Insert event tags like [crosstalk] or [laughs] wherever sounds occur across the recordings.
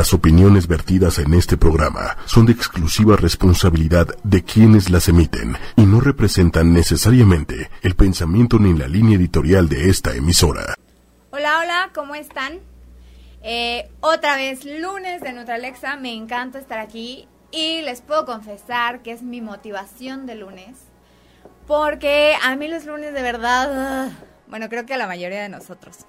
Las opiniones vertidas en este programa son de exclusiva responsabilidad de quienes las emiten y no representan necesariamente el pensamiento ni la línea editorial de esta emisora. Hola, hola, ¿cómo están? Eh, otra vez lunes de Nutralexa, me encanta estar aquí y les puedo confesar que es mi motivación de lunes porque a mí los lunes de verdad, bueno, creo que a la mayoría de nosotros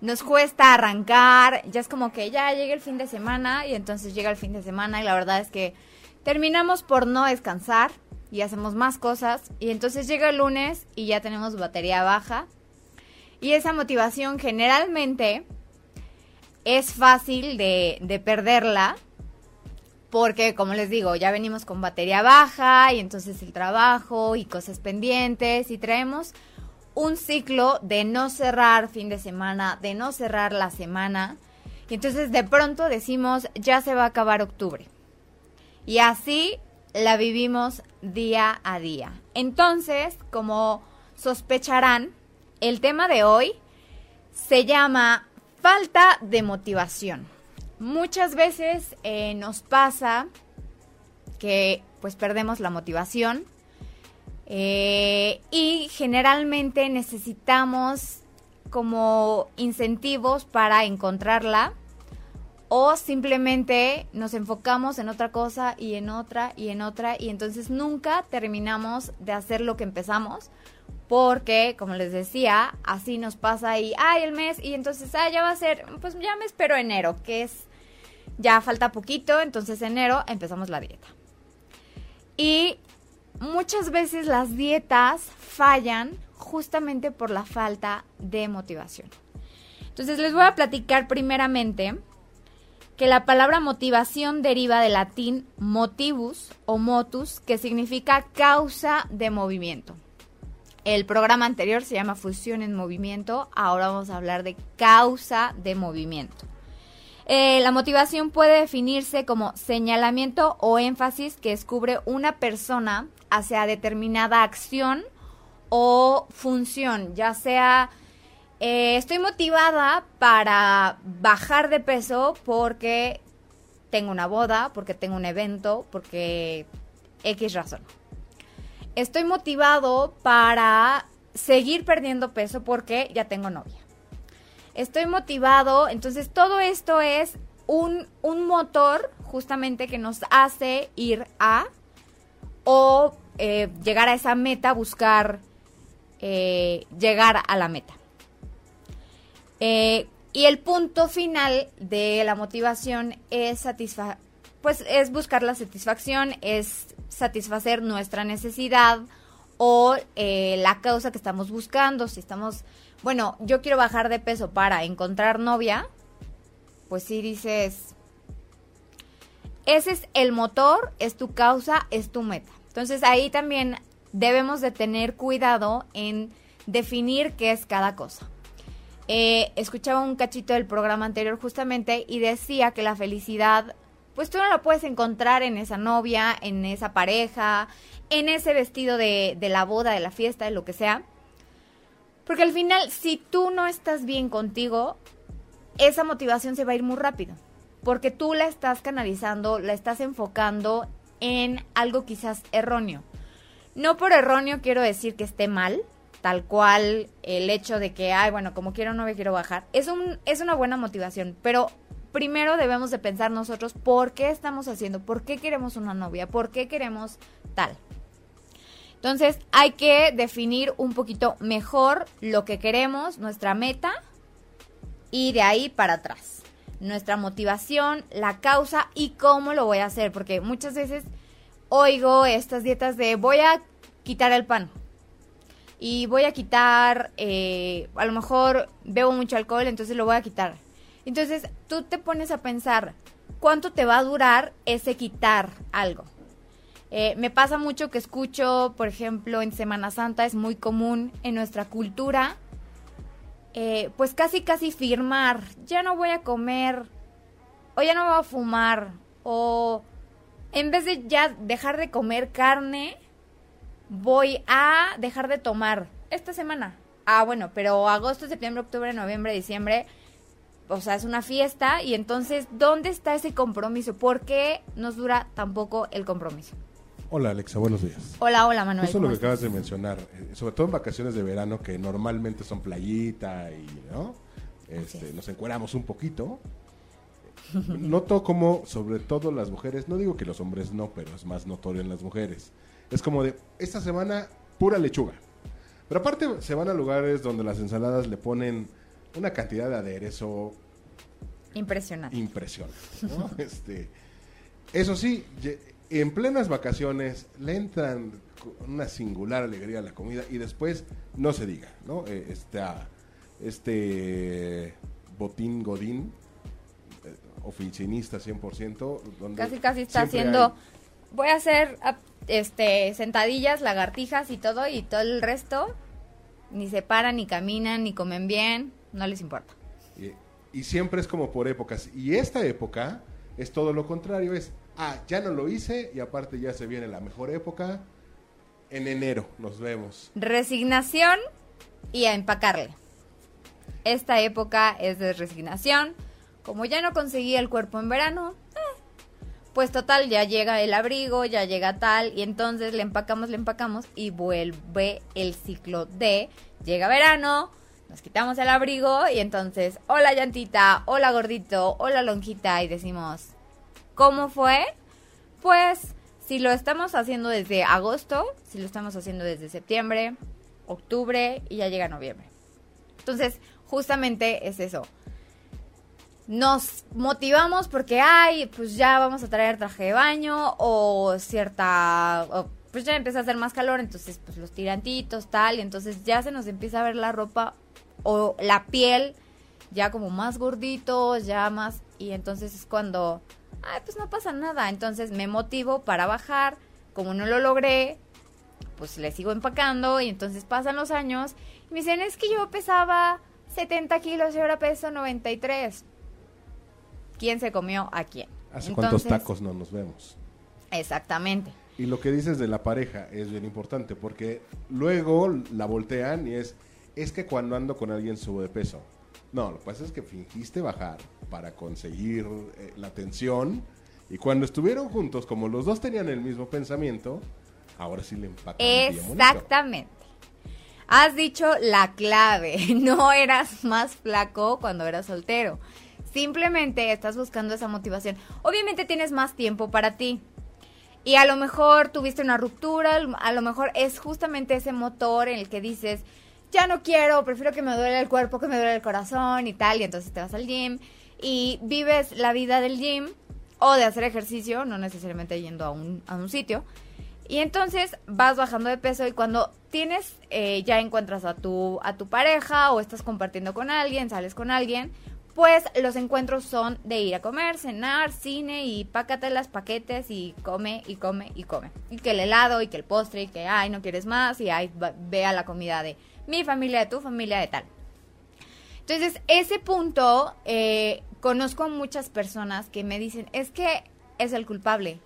nos cuesta arrancar, ya es como que ya llega el fin de semana y entonces llega el fin de semana y la verdad es que terminamos por no descansar y hacemos más cosas y entonces llega el lunes y ya tenemos batería baja. Y esa motivación generalmente es fácil de, de perderla porque como les digo, ya venimos con batería baja y entonces el trabajo y cosas pendientes y traemos un ciclo de no cerrar fin de semana, de no cerrar la semana. Y entonces de pronto decimos, ya se va a acabar octubre. Y así la vivimos día a día. Entonces, como sospecharán, el tema de hoy se llama falta de motivación. Muchas veces eh, nos pasa que pues perdemos la motivación eh, y generalmente necesitamos como incentivos para encontrarla o simplemente nos enfocamos en otra cosa y en otra y en otra y entonces nunca terminamos de hacer lo que empezamos porque como les decía así nos pasa ahí ay el mes y entonces ah ya va a ser pues ya me espero enero que es ya falta poquito entonces enero empezamos la dieta. Y muchas veces las dietas fallan justamente por la falta de motivación. Entonces les voy a platicar primeramente que la palabra motivación deriva del latín motivus o motus, que significa causa de movimiento. El programa anterior se llama Fusión en Movimiento, ahora vamos a hablar de causa de movimiento. Eh, la motivación puede definirse como señalamiento o énfasis que descubre una persona hacia determinada acción o función, ya sea eh, estoy motivada para bajar de peso porque tengo una boda, porque tengo un evento, porque X razón. Estoy motivado para seguir perdiendo peso porque ya tengo novia estoy motivado. Entonces todo esto es un, motor justamente que nos hace ir a o eh, llegar a esa meta, buscar eh, llegar a la meta. Eh, y el punto final de la motivación es pues es buscar la satisfacción, es satisfacer nuestra necesidad o la causa que estamos buscando. Si estamos bueno, yo quiero bajar de peso para encontrar novia, pues sí dices, ese es el motor, es tu causa, es tu meta. Entonces ahí también debemos de tener cuidado en definir qué es cada cosa. Eh, escuchaba un cachito del programa anterior justamente y decía que la felicidad, pues tú no la puedes encontrar en esa novia, en esa pareja, en ese vestido de, de la boda, de la fiesta, de lo que sea porque al final, si tú no estás bien contigo, esa motivación se va a ir muy rápido. Porque tú la estás canalizando, la estás enfocando en algo quizás erróneo. No por erróneo quiero decir que esté mal, tal cual el hecho de que, ay, bueno, como quiero novia, quiero bajar. Es, un, es una buena motivación, pero primero debemos de pensar nosotros por qué estamos haciendo, por qué queremos una novia, por qué queremos tal. Entonces hay que definir un poquito mejor lo que queremos, nuestra meta y de ahí para atrás. Nuestra motivación, la causa y cómo lo voy a hacer. Porque muchas veces oigo estas dietas de voy a quitar el pan. Y voy a quitar, eh, a lo mejor bebo mucho alcohol, entonces lo voy a quitar. Entonces tú te pones a pensar, ¿cuánto te va a durar ese quitar algo? Eh, me pasa mucho que escucho, por ejemplo, en Semana Santa es muy común en nuestra cultura, eh, pues casi casi firmar, ya no voy a comer, o ya no voy a fumar, o en vez de ya dejar de comer carne, voy a dejar de tomar esta semana. Ah, bueno, pero agosto, septiembre, octubre, noviembre, diciembre, o sea, es una fiesta y entonces, ¿dónde está ese compromiso? ¿Por qué nos dura tampoco el compromiso? Hola Alexa, buenos días. Hola, hola Manuel. Eso es lo que ¿cómo acabas de mencionar, eh, sobre todo en vacaciones de verano que normalmente son playita y, ¿no? Este, es. nos encueramos un poquito. Noto como, sobre todo las mujeres, no digo que los hombres no, pero es más notorio en las mujeres. Es como de, esta semana, pura lechuga. Pero aparte se van a lugares donde las ensaladas le ponen una cantidad de aderezo Impresionante. impresionante. ¿no? [laughs] este, eso sí, en plenas vacaciones le entran con una singular alegría a la comida y después no se diga, ¿no? Eh, esta- este botín godín, eh, oficinista 100%, donde Casi, casi está haciendo... hay- Voy a hacer ap- este sentadillas, lagartijas y todo, y todo el resto ni se paran, ni caminan, ni comen bien, no les importa. Y, y siempre es como por épocas. Y esta época es todo lo contrario, es, ah, ya no lo hice y aparte ya se viene la mejor época. En enero nos vemos. Resignación y a empacarle. Esta época es de resignación. Como ya no conseguí el cuerpo en verano, eh, pues total, ya llega el abrigo, ya llega tal, y entonces le empacamos, le empacamos y vuelve el ciclo de llega verano, nos quitamos el abrigo y entonces, hola llantita, hola gordito, hola lonjita, y decimos, ¿cómo fue? Pues si lo estamos haciendo desde agosto, si lo estamos haciendo desde septiembre, octubre y ya llega noviembre. Entonces, justamente es eso. Nos motivamos porque, ay, pues ya vamos a traer traje de baño o cierta, pues ya empieza a hacer más calor, entonces pues los tirantitos, tal, y entonces ya se nos empieza a ver la ropa o la piel ya como más gorditos, ya más, y entonces es cuando, ay, pues no pasa nada, entonces me motivo para bajar, como no lo logré, pues le sigo empacando y entonces pasan los años y me dicen, es que yo pesaba 70 kilos y ahora peso 93. ¿Quién se comió a quién? ¿Hace cuántos tacos no nos vemos? Exactamente. Y lo que dices de la pareja es bien importante porque luego la voltean y es, es que cuando ando con alguien subo de peso. No, lo que pasa es que fingiste bajar para conseguir eh, la atención y cuando estuvieron juntos, como los dos tenían el mismo pensamiento, ahora sí le bonito. Exactamente. Has dicho la clave. [laughs] No eras más flaco cuando eras soltero. Simplemente estás buscando esa motivación. Obviamente tienes más tiempo para ti. Y a lo mejor tuviste una ruptura, a lo mejor es justamente ese motor en el que dices, ya no quiero, prefiero que me duele el cuerpo, que me duele el corazón y tal, y entonces te vas al gym y vives la vida del gym o de hacer ejercicio, no necesariamente yendo a un, a un sitio. Y entonces vas bajando de peso y cuando tienes, eh, ya encuentras a tu, a tu pareja o estás compartiendo con alguien, sales con alguien, pues los encuentros son de ir a comer, cenar, cine y pácate las paquetes y come y come y come. Y que el helado y que el postre y que, ay, no quieres más y ay, vea la comida de mi familia, de tu familia, de tal. Entonces, ese punto, eh, conozco a muchas personas que me dicen, es que es el culpable.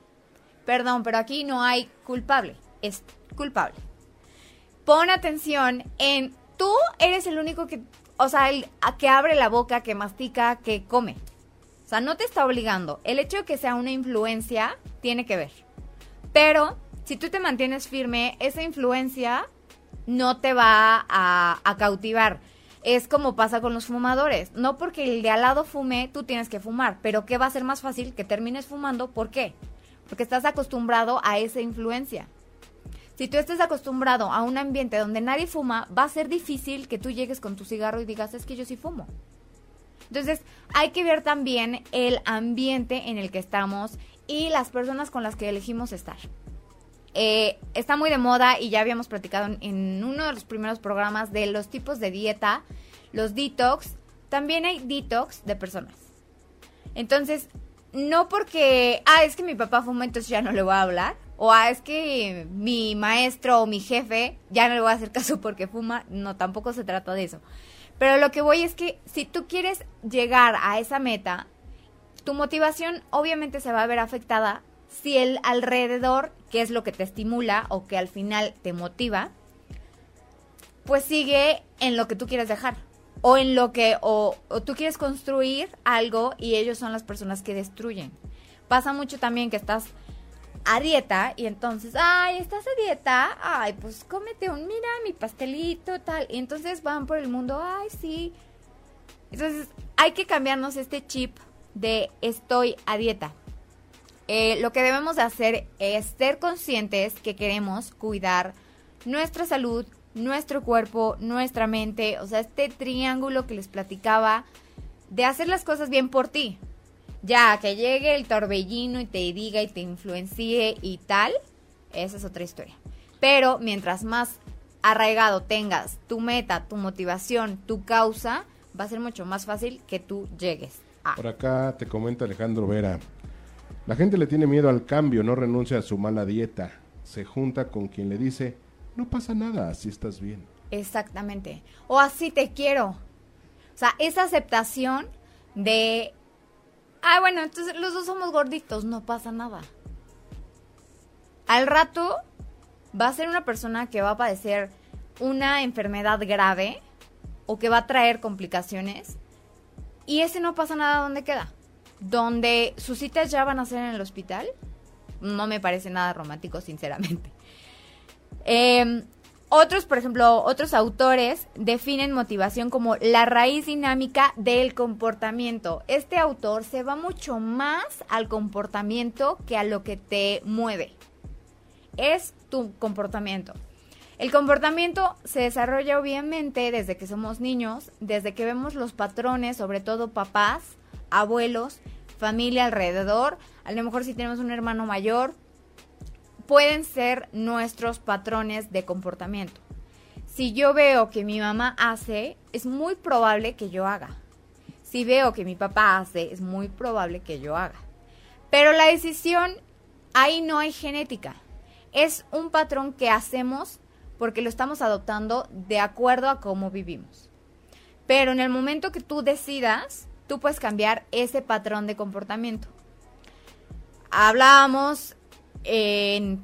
Perdón, pero aquí no hay culpable, es culpable. Pon atención en, tú eres el único que, o sea, el, que abre la boca, que mastica, que come. O sea, no te está obligando. El hecho de que sea una influencia tiene que ver. Pero si tú te mantienes firme, esa influencia no te va a, cautivar. Es como pasa con los fumadores. No porque el de al lado fume, tú tienes que fumar. Pero ¿qué va a ser más fácil? Que termines fumando. ¿Por qué? Porque estás acostumbrado a esa influencia. Si tú estás acostumbrado a un ambiente donde nadie fuma, va a ser difícil que tú llegues con tu cigarro y digas, es que yo sí fumo. Entonces, hay que ver también el ambiente en el que estamos y las personas con las que elegimos estar. Eh, está muy de moda y ya habíamos platicado en, en uno de los primeros programas de los tipos de dieta, los detox. También hay detox de personas. Entonces, no porque, ah, es que mi papá fuma, entonces ya no le voy a hablar. O ah, es que mi maestro o mi jefe ya no le voy a hacer caso porque fuma. No, tampoco se trata de eso. Pero lo que voy es que si tú quieres llegar a esa meta, tu motivación obviamente se va a ver afectada si el alrededor, que es lo que te estimula o que al final te motiva, pues sigue en lo que tú quieres dejar. o en lo que, o, o tú quieres construir algo y ellos son las personas que destruyen. Pasa mucho también que estás a dieta y entonces, ay, estás a dieta, ay, pues cómete un, mira, mi pastelito, tal. Y entonces van por el mundo, ay, sí. Entonces hay que cambiarnos este chip de estoy a dieta. Eh, lo que debemos de hacer es ser conscientes que queremos cuidar nuestra salud, nuestro cuerpo, nuestra mente, o sea, este triángulo que les platicaba de hacer las cosas bien por ti. Ya, que llegue el torbellino y te diga y te influencie y tal, esa es otra historia. Pero mientras más arraigado tengas tu meta, tu motivación, tu causa, va a ser mucho más fácil que tú llegues. Por acá te comenta Alejandro Vera. La gente le tiene miedo al cambio, no renuncia a su mala dieta. Se junta con quien le dice, no pasa nada, así estás bien. Exactamente. O así te quiero. O sea, esa aceptación de, ah, bueno, entonces los dos somos gorditos, no pasa nada. Al rato va a ser una persona que va a padecer una enfermedad grave o que va a traer complicaciones y ese no pasa nada donde queda. Donde sus citas ya van a ser en el hospital, no me parece nada romántico, sinceramente. Eh, otros, por ejemplo, otros autores definen motivación como la raíz dinámica del comportamiento. Este autor se va mucho más al comportamiento que a lo que te mueve. Es tu comportamiento. El comportamiento se desarrolla obviamente desde que somos niños, desde que vemos los patrones, sobre todo papás, abuelos, familia alrededor. A lo mejor si tenemos un hermano mayor, pueden ser nuestros patrones de comportamiento. Si yo veo que mi mamá hace, es muy probable que yo haga. Si veo que mi papá hace, es muy probable que yo haga. Pero la decisión, ahí no hay genética. Es un patrón que hacemos porque lo estamos adoptando de acuerdo a cómo vivimos. Pero en el momento que tú decidas, tú puedes cambiar ese patrón de comportamiento. Hablábamos en,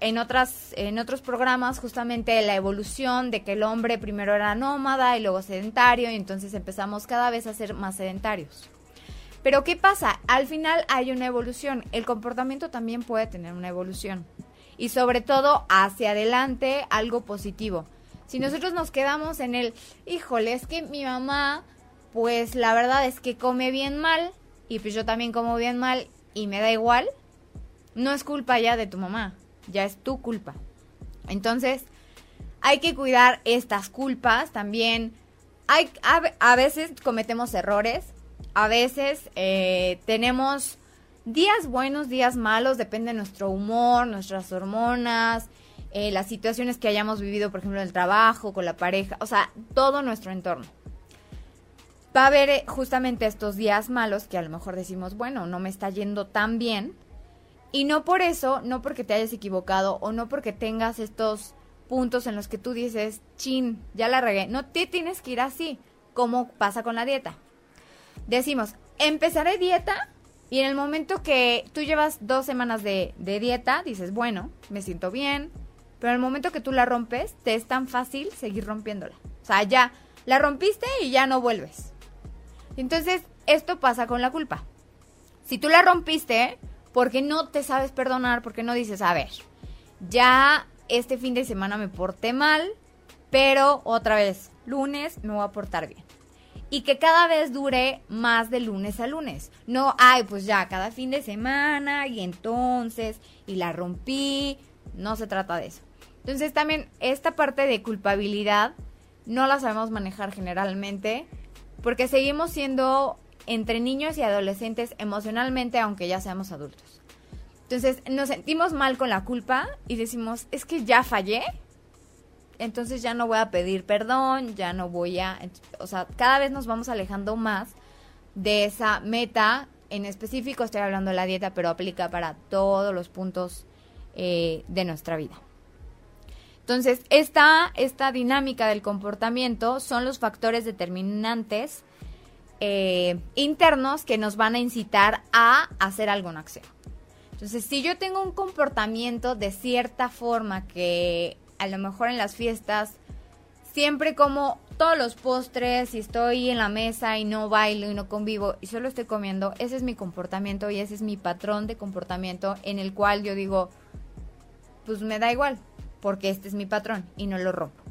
en, otros programas justamente de la evolución de que el hombre primero era nómada y luego sedentario y entonces empezamos cada vez a ser más sedentarios. Pero ¿qué pasa? Al final hay una evolución. El comportamiento también puede tener una evolución. Y sobre todo hacia adelante algo positivo. Si nosotros nos quedamos en el, híjole, es que mi mamá, pues la verdad es que come bien mal y pues yo también como bien mal y me da igual, no es culpa ya de tu mamá, ya es tu culpa. Entonces, hay que cuidar estas culpas también. Hay, a, veces cometemos errores, a veces eh, tenemos días buenos, días malos, depende de nuestro humor, nuestras hormonas, eh, las situaciones que hayamos vivido, por ejemplo, en el trabajo, con la pareja, o sea, todo nuestro entorno. Va a haber eh, justamente estos días malos que a lo mejor decimos, bueno, no me está yendo tan bien, y no por eso, no porque te hayas equivocado o no porque tengas estos puntos en los que tú dices, chin, ya la regué. No te tienes que ir así, como pasa con la dieta. Decimos, empezaré dieta y en el momento que tú llevas dos semanas de, de dieta, dices, bueno, me siento bien. Pero en el momento que tú la rompes, te es tan fácil seguir rompiéndola. O sea, ya la rompiste y ya no vuelves. Entonces, esto pasa con la culpa. Si tú la rompiste, porque no te sabes perdonar, porque no dices, a ver, ya este fin de semana me porté mal, pero otra vez, lunes me voy a portar bien. Y que cada vez dure más de lunes a lunes. No, ay, pues ya, cada fin de semana y entonces, y la rompí. No se trata de eso. Entonces también esta parte de culpabilidad no la sabemos manejar generalmente porque seguimos siendo entre niños y adolescentes emocionalmente, aunque ya seamos adultos. Entonces nos sentimos mal con la culpa y decimos, es que ya fallé, entonces ya no voy a pedir perdón, ya no voy a... O sea, cada vez nos vamos alejando más de esa meta. En específico estoy hablando de la dieta, pero aplica para todos los puntos eh, de nuestra vida. Entonces, esta, esta dinámica del comportamiento son los factores determinantes eh, internos que nos van a incitar a hacer alguna acción. Entonces, si yo tengo un comportamiento de cierta forma que a lo mejor en las fiestas siempre como todos los postres, si estoy en la mesa y no bailo y no convivo y solo estoy comiendo, ese es mi comportamiento y ese es mi patrón de comportamiento en el cual yo digo, pues me da igual, porque este es mi patrón y no lo rompo.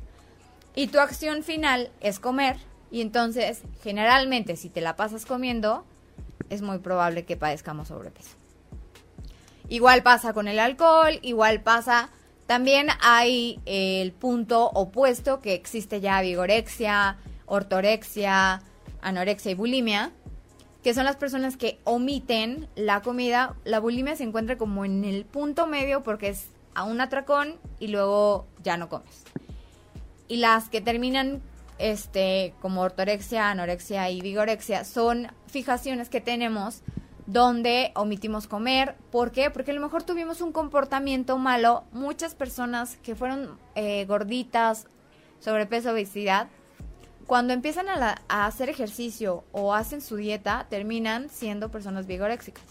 Y tu acción final es comer y entonces generalmente si te la pasas comiendo, es muy probable que padezcamos sobrepeso. Igual pasa con el alcohol, igual pasa también hay el punto opuesto que existe ya vigorexia, ortorexia, anorexia y bulimia, que son las personas que omiten la comida. La bulimia se encuentra como en el punto medio porque es a un atracón y luego ya no comes. Y las que terminan este como ortorexia, anorexia y vigorexia son fijaciones que tenemos donde omitimos comer. ¿Por qué? Porque a lo mejor tuvimos un comportamiento malo. Muchas personas que fueron eh, gorditas, sobrepeso, obesidad, cuando empiezan a, hacer ejercicio o hacen su dieta, terminan siendo personas vigoréxicas.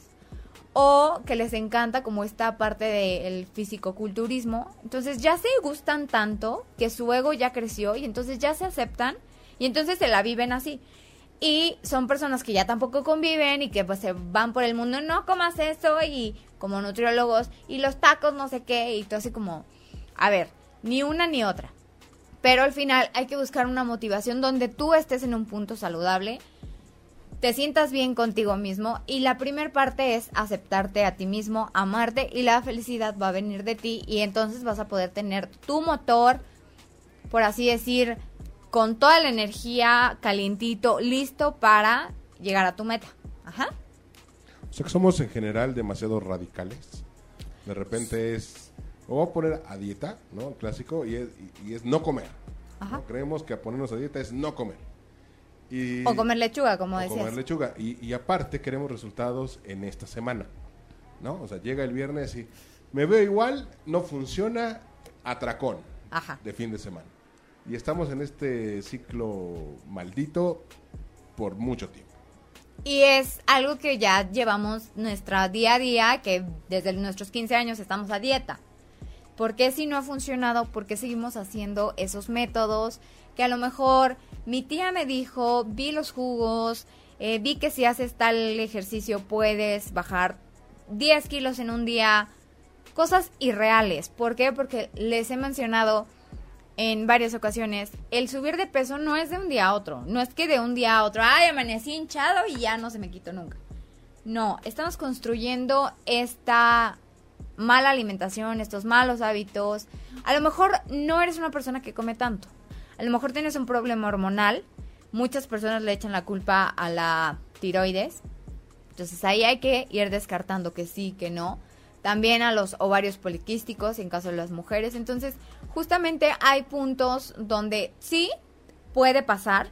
O que les encanta como esta parte del fisicoculturismo. Entonces ya se gustan tanto que su ego ya creció y entonces ya se aceptan y entonces se la viven así. Y son personas que ya tampoco conviven y que pues se van por el mundo, no comas eso y como nutriólogos y los tacos no sé qué y todo así como, a ver, ni una ni otra. Pero al final hay que buscar una motivación donde tú estés en un punto saludable, te sientas bien contigo mismo y la primera parte es aceptarte a ti mismo, amarte y la felicidad va a venir de ti y entonces vas a poder tener tu motor, por así decir, con toda la energía calientito, listo para llegar a tu meta. Ajá. O sea que somos en general demasiado radicales. De repente es, o voy a poner a dieta, ¿no? Clásico, y es, y, es no comer. Ajá. Creemos que a ponernos a dieta es no comer. Y, o comer lechuga, como o comer lechuga. Y, y aparte queremos resultados en esta semana, ¿no? O sea, llega el viernes y me veo igual, no funciona, atracón Ajá. de fin de semana. Y estamos en este ciclo maldito por mucho tiempo. Y es algo que ya llevamos nuestra día a día, que desde nuestros 15 años estamos a dieta. ¿Por qué si no ha funcionado? ¿Por qué seguimos haciendo esos métodos? Que a lo mejor mi tía me dijo, vi los jugos, eh, vi que si haces tal ejercicio puedes bajar 10 kilos en un día. Cosas irreales. ¿Por qué? Porque les he mencionado en varias ocasiones, el subir de peso no es de un día a otro. No es que de un día a otro, ay, amanecí hinchado y ya no se me quitó nunca. No, estamos construyendo esta mala alimentación, estos malos hábitos. A lo mejor no eres una persona que come tanto. A lo mejor tienes un problema hormonal. Muchas personas le echan la culpa a la tiroides. Entonces ahí hay que ir descartando que sí, que no también a los ovarios poliquísticos en caso de las mujeres. Entonces, justamente hay puntos donde sí puede pasar.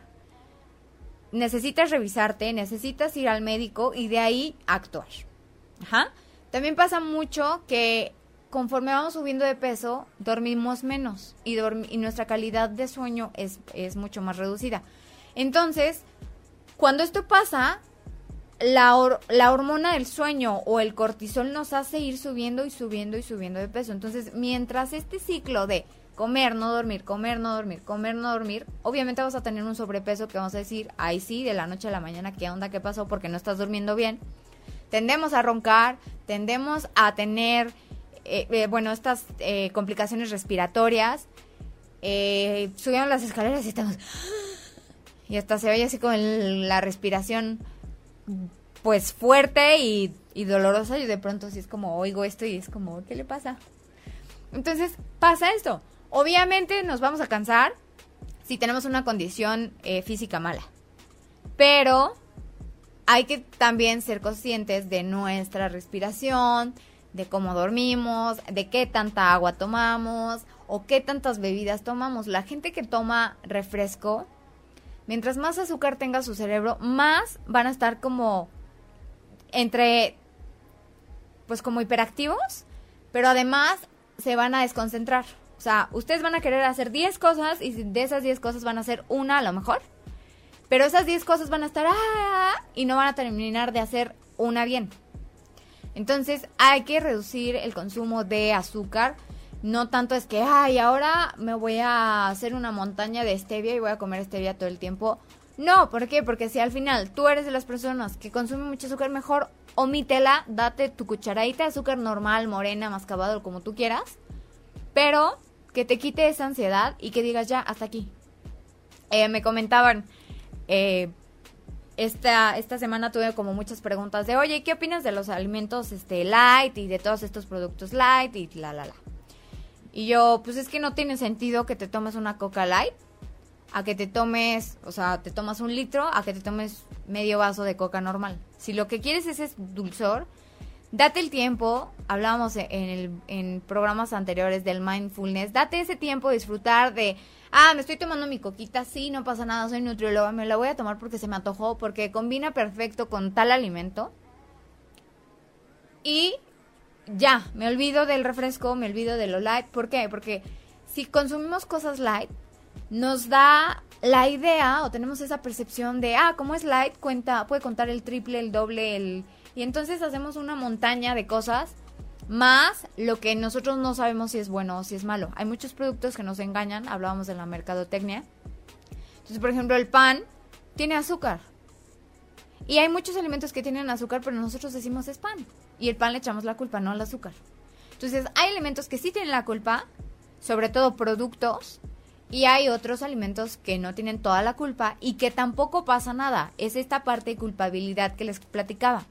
Necesitas revisarte, necesitas ir al médico y de ahí actuar. Ajá. También pasa mucho que conforme vamos subiendo de peso, dormimos menos y, nuestra calidad de sueño es, mucho más reducida. Entonces, cuando esto pasa, la, hormona del sueño o el cortisol nos hace ir subiendo y subiendo y subiendo de peso. Entonces, mientras este ciclo de comer, no dormir, comer, no dormir, comer, no dormir, obviamente vas a tener un sobrepeso que vamos a decir, ahí sí, de la noche a la mañana, ¿qué onda? ¿Qué pasó? Porque no estás durmiendo bien. Tendemos a roncar, tendemos a tener, eh, eh, bueno, estas eh, complicaciones respiratorias. subimos las escaleras y estamos... Y hasta se oye así con la respiración pues fuerte y, dolorosa y de pronto así es como oigo esto y es como, ¿qué le pasa? Entonces pasa esto. Obviamente nos vamos a cansar si tenemos una condición eh, física mala. Pero hay que también ser conscientes de nuestra respiración, de cómo dormimos, de qué tanta agua tomamos o qué tantas bebidas tomamos. La gente que toma refresco mientras más azúcar tenga su cerebro, más van a estar como entre, pues como hiperactivos, pero además se van a desconcentrar. O sea, ustedes van a querer hacer 10 cosas y de esas 10 cosas van a hacer una a lo mejor. Pero esas 10 cosas van a estar ah, y no van a terminar de hacer una bien. Entonces hay que reducir el consumo de azúcar. No tanto es que, ay, ahora me voy a hacer una montaña de stevia y voy a comer stevia todo el tiempo. No, ¿por qué? Porque si al final tú eres de las personas que consumen mucho azúcar, mejor omítela, date tu cucharadita de azúcar normal, morena, mascabado, como tú quieras, pero que te quite esa ansiedad y que digas ya, hasta aquí. Eh, me comentaban, eh, esta, esta semana tuve como muchas preguntas de, oye, ¿qué opinas de los alimentos este, light y de todos estos productos light y la, la, la? Y yo, pues es que no tiene sentido que te tomes una coca light a que te tomes, o sea, te tomas un litro, a que te tomes medio vaso de coca normal. Si lo que quieres es ese dulzor, date el tiempo, hablábamos en, en programas anteriores del mindfulness, date ese tiempo de disfrutar de, ah, me estoy tomando mi coquita, sí, no pasa nada, soy nutrióloga, me la voy a tomar porque se me antojó, porque combina perfecto con tal alimento. Y ya, me olvido del refresco, me olvido de lo light. ¿Por qué? Porque si consumimos cosas light, nos da la idea o tenemos esa percepción de, ah, como es light, cuenta, puede contar el triple, el doble, el... Y entonces hacemos una montaña de cosas más lo que nosotros no sabemos si es bueno o si es malo. Hay muchos productos que nos engañan, hablábamos de la mercadotecnia. Entonces, por ejemplo, el pan tiene azúcar. Y hay muchos alimentos que tienen azúcar, pero nosotros decimos es pan. Y el pan le echamos la culpa, no al azúcar. Entonces, hay alimentos que sí tienen la culpa, sobre todo productos, y hay otros alimentos que no tienen toda la culpa y que tampoco pasa nada. Es esta parte de culpabilidad que les platicaba.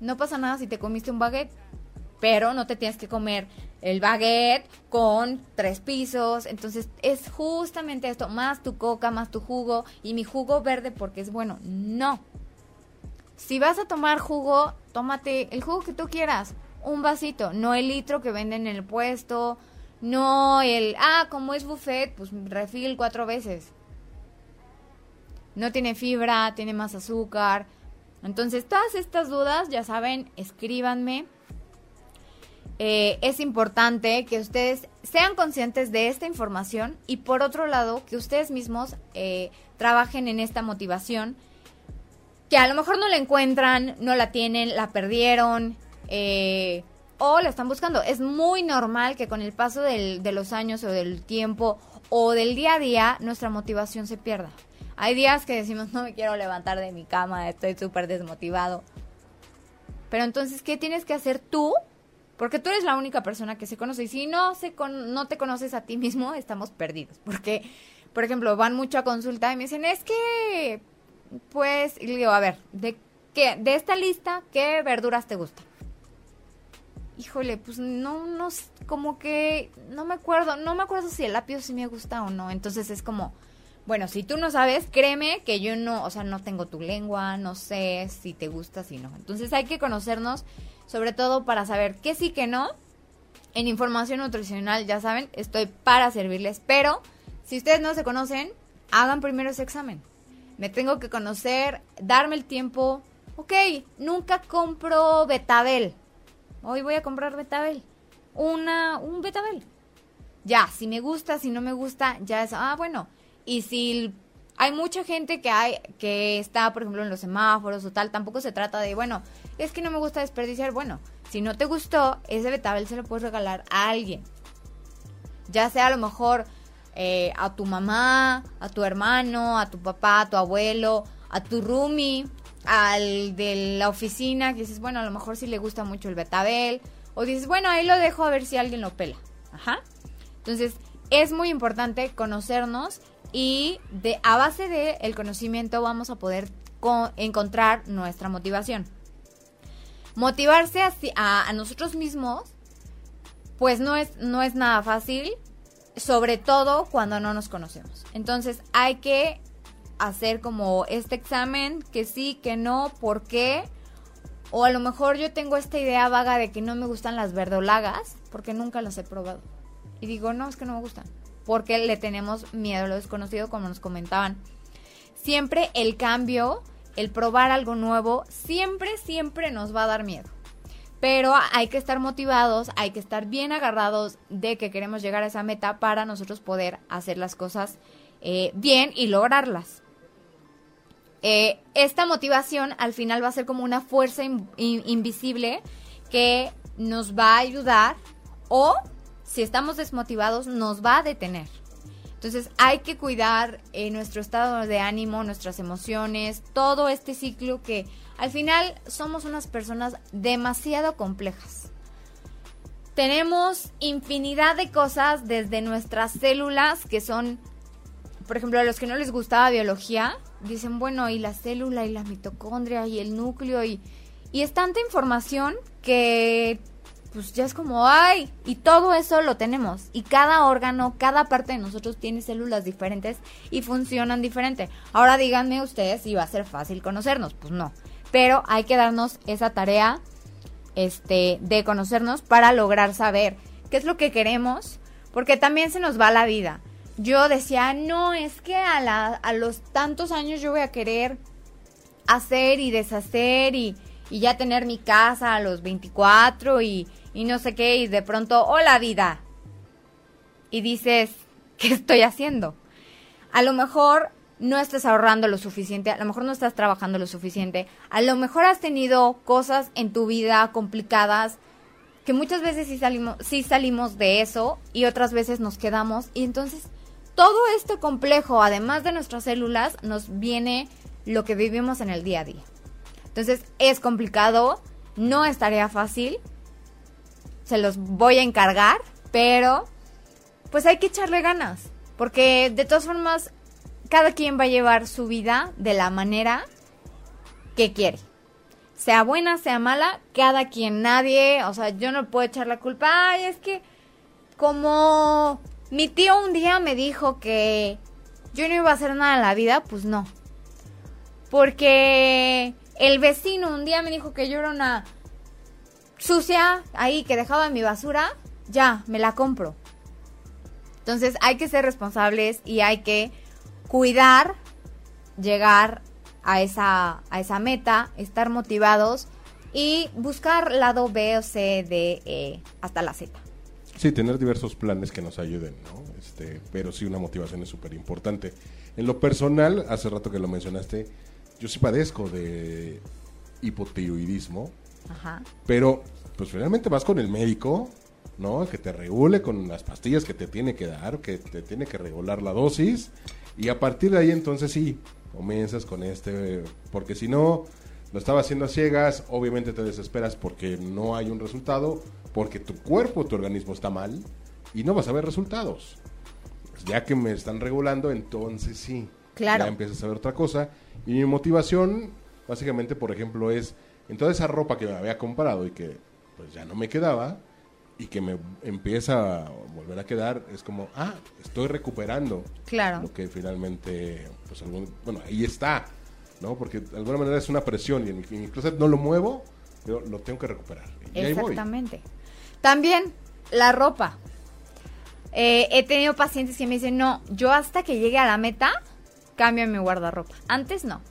No pasa nada si te comiste un baguette, pero no te tienes que comer el baguette con tres pisos. Entonces es justamente esto, más tu coca, más tu jugo y mi jugo verde porque es bueno. No. Si vas a tomar jugo, tómate el jugo que tú quieras. Un vasito, no el litro que venden en el puesto no el, ah, como es buffet, pues refil cuatro veces. No tiene fibra, tiene más azúcar. Entonces, todas estas dudas, ya saben, escríbanme. Eh, es importante que ustedes sean conscientes de esta información y por otro lado, que ustedes mismos eh, trabajen en esta motivación, que a lo mejor no la encuentran, no la tienen, la perdieron, eh, o la están buscando. Es muy normal que con el paso de los años o del tiempo o del día a día nuestra motivación se pierda. Hay días que decimos no me quiero levantar de mi cama, estoy súper desmotivado. Pero entonces, ¿qué tienes que hacer tú? Porque tú eres la única persona que se conoce. Y si no, se no te conoces a ti mismo, estamos perdidos. Porque, por ejemplo, van mucho a consulta y me dicen, es que, pues, y digo, a ver, ¿de qué? De esta lista, ¿qué verduras te gustan? híjole, pues no, no, como que no me acuerdo, no me acuerdo si el apio sí me gusta o no. Entonces es como, bueno, si tú no sabes, créeme que yo no, o sea, no tengo tu lengua, no sé si te gusta, si no. Entonces hay que conocernos, sobre todo para saber qué sí, que no. En información nutricional, ya saben, estoy para servirles, pero si ustedes no se conocen, hagan primero ese examen. Me tengo que conocer, darme el tiempo. Ok, nunca compro betabel Hoy voy a comprar betabel. Una, un betabel. Ya, si me gusta, si no me gusta, ya es, ah, bueno. Y si hay mucha gente que hay que está, por ejemplo, en los semáforos o tal, tampoco se trata de, bueno, es que no me gusta desperdiciar. Bueno, si no te gustó, ese betabel se lo puedes regalar a alguien. Ya sea a lo mejor eh, a tu mamá, a tu hermano, a tu papá, a tu abuelo, a tu roomie, al de la oficina, que dices, bueno, a lo mejor si le gusta mucho el betabel, o dices, bueno, ahí lo dejo a ver si alguien lo pela. Ajá. Entonces, es muy importante conocernos y de a base de el conocimiento vamos a poder encontrar nuestra motivación. Motivarse a, a, nosotros mismos, pues no es, no es nada fácil, sobre todo cuando no nos conocemos. Entonces hay que hacer como este examen, que sí, que no, por qué. O a lo mejor yo tengo esta idea vaga de que no me gustan las verdolagas, porque nunca las he probado. Y digo, no, es que no me gustan. Porque le tenemos miedo a lo desconocido, como nos comentaban. Siempre el cambio, el probar algo nuevo, siempre, siempre nos va a dar miedo. Pero hay que estar motivados, hay que estar bien agarrados de que queremos llegar a esa meta para nosotros poder hacer las cosas eh, bien y lograrlas. Eh, esta motivación al final va a ser como una fuerza invisible que nos va a ayudar o si estamos desmotivados, nos va a detener. Entonces hay que cuidar eh, nuestro estado de ánimo, nuestras emociones, todo este ciclo que al final somos unas personas demasiado complejas. Tenemos infinidad de cosas desde nuestras células que son, por ejemplo, a los que no les gustaba biología, dicen, bueno, y la célula y la mitocondria y el núcleo y, y es tanta información que pues ya es como, ay, y todo eso lo tenemos. Y cada órgano, cada parte de nosotros tiene células diferentes y funcionan diferente. Ahora díganme ustedes si va a ser fácil conocernos. Pues no. Pero hay que darnos esa tarea este, de conocernos para lograr saber qué es lo que queremos, porque también se nos va la vida. Yo decía, no, es que a, la, a los tantos años yo voy a querer hacer y deshacer y, y ya tener mi casa a los 24 y y no sé qué, y de pronto, hola vida. Y dices, ¿qué estoy haciendo? A lo mejor no estás ahorrando lo suficiente, a lo mejor no estás trabajando lo suficiente, a lo mejor has tenido cosas en tu vida complicadas que muchas veces sí salimos, sí salimos de eso y otras veces nos quedamos y entonces todo esto complejo, además de nuestras células, nos viene lo que vivimos en el día a día. Entonces es complicado, no es tarea fácil, se los voy a encargar, pero pues hay que echarle ganas, porque de todas formas cada quien va a llevar su vida de la manera que quiere. Sea buena, sea mala, cada quien, nadie, o sea, yo no puedo echar la culpa, ay, es que como mi tío un día me dijo que yo no iba a hacer nada en la vida, pues no. Porque el vecino un día me dijo que yo era una sucia ahí que dejaba mi basura, ya, me la compro. Entonces hay que ser responsables y hay que cuidar llegar a esa, a esa meta, estar motivados y buscar lado B o C, D, E, hasta la Z. Sí, tener diversos planes que nos ayuden, ¿no? Este, pero sí una motivación es súper importante. En lo personal, hace rato que lo mencionaste, yo sí padezco de hipotiroidismo, pero, pues finalmente vas con el médico, ¿no? Que te regule con las pastillas que te tiene que dar, que te tiene que regular la dosis. Y a partir de ahí, entonces sí, comienzas con este. Porque si no, lo estaba haciendo a ciegas, obviamente te desesperas porque no hay un resultado, porque tu cuerpo, tu organismo está mal y no vas a ver resultados. Pues ya que me están regulando, entonces sí. Claro. Ya empiezas a ver otra cosa. Y mi motivación, básicamente, por ejemplo, es entonces esa ropa que me había comprado y que pues ya no me quedaba y que me empieza a volver a quedar, es como, ah, estoy recuperando claro. lo que finalmente, pues bueno, ahí está, ¿no? Porque de alguna manera es una presión y incluso no lo muevo, pero lo tengo que recuperar. Y Exactamente. También la ropa. Eh, he tenido pacientes que me dicen, no, yo hasta que llegue a la meta, cambio mi guardarropa. Antes no.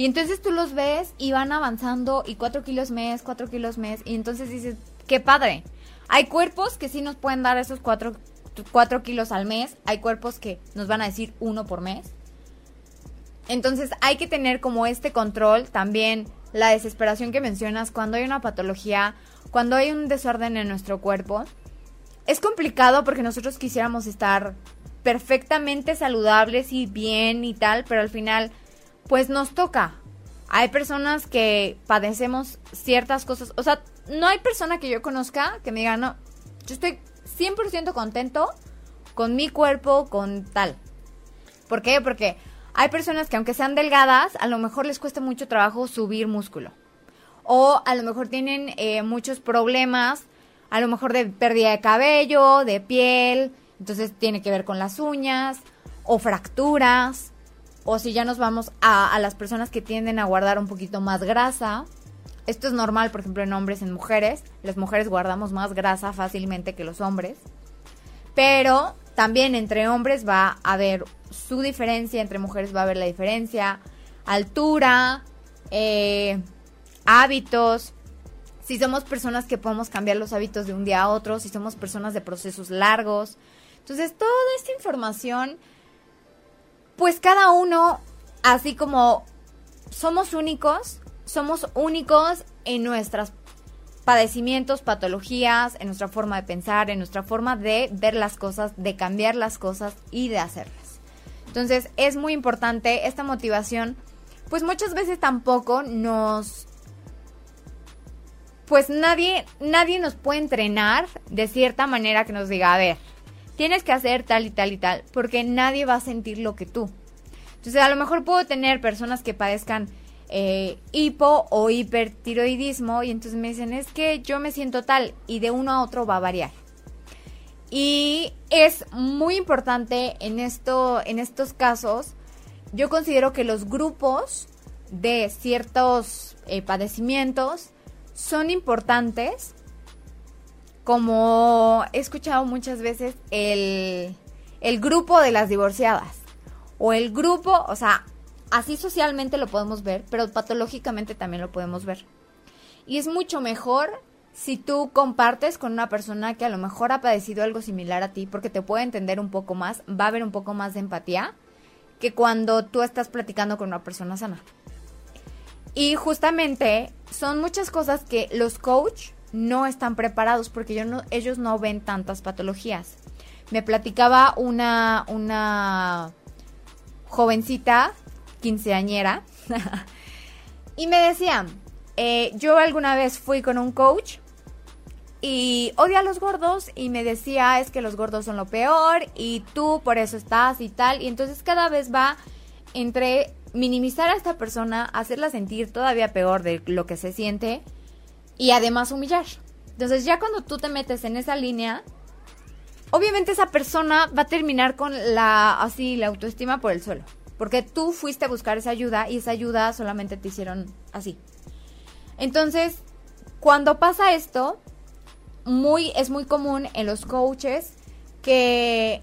Y entonces tú los ves y van avanzando y cuatro kilos mes, cuatro kilos mes. Y entonces dices, qué padre. Hay cuerpos que sí nos pueden dar esos cuatro, cuatro kilos al mes. Hay cuerpos que nos van a decir uno por mes. Entonces hay que tener como este control también la desesperación que mencionas cuando hay una patología, cuando hay un desorden en nuestro cuerpo. Es complicado porque nosotros quisiéramos estar perfectamente saludables y bien y tal, pero al final pues nos toca. Hay personas que padecemos ciertas cosas. O sea, no hay persona que yo conozca que me diga, no, yo estoy 100% contento con mi cuerpo, con tal. ¿Por qué? Porque hay personas que aunque sean delgadas, a lo mejor les cuesta mucho trabajo subir músculo. O a lo mejor tienen eh, muchos problemas, a lo mejor de pérdida de cabello, de piel, entonces tiene que ver con las uñas, o fracturas o si ya nos vamos a, las personas que tienden a guardar un poquito más grasa. Esto es normal, por ejemplo, en hombres, en mujeres. Las mujeres guardamos más grasa fácilmente que los hombres. Pero también entre hombres va a haber su diferencia, entre mujeres va a haber la diferencia. Altura, eh, hábitos. Si somos personas que podemos cambiar los hábitos de un día a otro, si somos personas de procesos largos. Entonces, toda esta información pues cada uno, así como somos únicos, somos únicos en nuestras padecimientos, patologías, en nuestra forma de pensar, en nuestra forma de ver las cosas, de cambiar las cosas y de hacerlas. Entonces es muy importante esta motivación, pues muchas veces tampoco nos... Pues nadie, nadie nos puede entrenar de cierta manera que nos diga, a ver, tienes que hacer tal y tal y tal, porque nadie va a sentir lo que tú. Entonces a lo mejor puedo tener personas que padezcan eh, hipo o hipertiroidismo y entonces me dicen, es que yo me siento tal y de uno a otro va a variar. Y es muy importante en, en estos casos, yo considero que los grupos de ciertos eh, padecimientos son importantes, como he escuchado muchas veces el, el grupo de las divorciadas, o el grupo, o sea, así socialmente lo podemos ver, pero patológicamente también lo podemos ver. Y es mucho mejor si tú compartes con una persona que a lo mejor ha padecido algo similar a ti, porque te puede entender un poco más, va a haber un poco más de empatía que cuando tú estás platicando con una persona sana. Y justamente son muchas cosas que los coach no están preparados porque no, ellos no ven tantas patologías. Me platicaba una, una jovencita, quinceañera, [laughs] y me decía, eh, yo alguna vez fui con un coach y odia a los gordos y me decía es que los gordos son lo peor y tú por eso estás y tal y entonces cada vez va entre minimizar a esta persona, hacerla sentir todavía peor de lo que se siente y además humillar. Entonces ya cuando tú te metes en esa línea, obviamente esa persona va a terminar con la así la autoestima por el suelo, porque tú fuiste a buscar esa ayuda y esa ayuda solamente te hicieron así. Entonces, cuando pasa esto, muy, es muy común en los coaches que,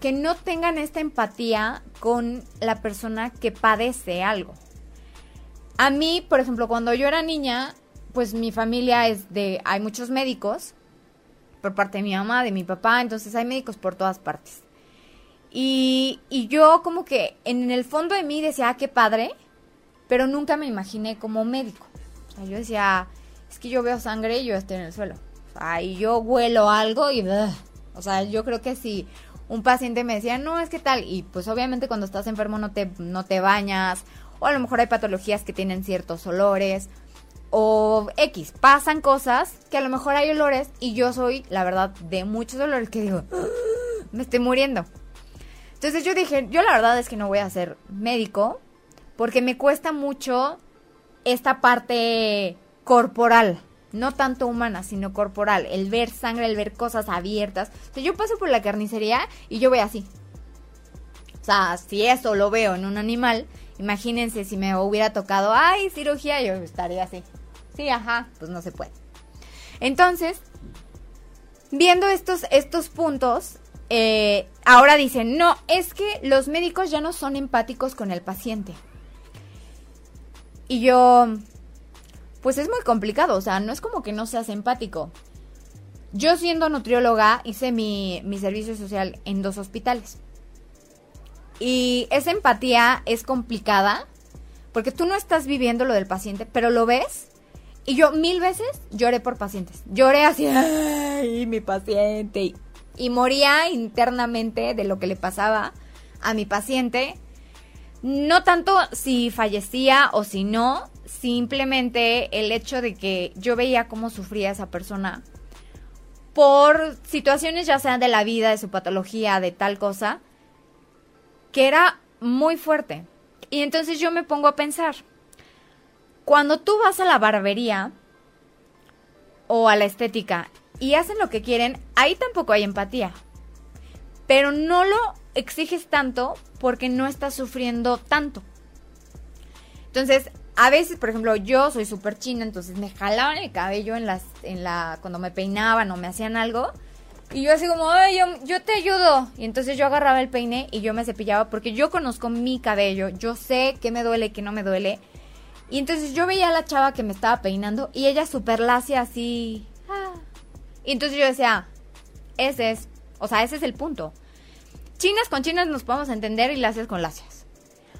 que no tengan esta empatía con la persona que padece algo. A mí, por ejemplo, cuando yo era niña, pues mi familia es de, hay muchos médicos por parte de mi mamá, de mi papá, entonces hay médicos por todas partes. Y, y yo como que en el fondo de mí decía, ah, qué padre, pero nunca me imaginé como médico yo decía, es que yo veo sangre y yo estoy en el suelo. Ay, yo huelo algo y... O sea, yo creo que si un paciente me decía, no, es que tal, y pues obviamente cuando estás enfermo no te, no te bañas, o a lo mejor hay patologías que tienen ciertos olores, o X, pasan cosas que a lo mejor hay olores y yo soy, la verdad, de muchos olores que digo, me estoy muriendo. Entonces yo dije, yo la verdad es que no voy a ser médico porque me cuesta mucho esta parte corporal, no tanto humana, sino corporal, el ver sangre, el ver cosas abiertas. O yo paso por la carnicería y yo voy así. O sea, si eso lo veo en un animal, imagínense si me hubiera tocado, ay, cirugía, yo estaría así. Sí, ajá, pues no se puede. Entonces, viendo estos, estos puntos, eh, ahora dicen, no, es que los médicos ya no son empáticos con el paciente. Y yo, pues es muy complicado, o sea, no es como que no seas empático. Yo siendo nutrióloga hice mi, mi servicio social en dos hospitales. Y esa empatía es complicada porque tú no estás viviendo lo del paciente, pero lo ves. Y yo mil veces lloré por pacientes. Lloré así, ay, mi paciente. Y moría internamente de lo que le pasaba a mi paciente no tanto si fallecía o si no, simplemente el hecho de que yo veía cómo sufría esa persona por situaciones ya sean de la vida, de su patología, de tal cosa, que era muy fuerte. Y entonces yo me pongo a pensar, cuando tú vas a la barbería o a la estética y hacen lo que quieren, ahí tampoco hay empatía. Pero no lo exiges tanto porque no estás sufriendo tanto. Entonces, a veces, por ejemplo, yo soy súper china, entonces me jalaban el cabello en las, en la, cuando me peinaban o me hacían algo. Y yo así como, ay, yo, te ayudo. Y entonces yo agarraba el peine y yo me cepillaba porque yo conozco mi cabello. Yo sé qué me duele, qué no me duele. Y entonces yo veía a la chava que me estaba peinando y ella súper lacia así. Y entonces yo decía, ese es, o sea, ese es el punto chinas con chinas nos podemos entender y lacias con lacias.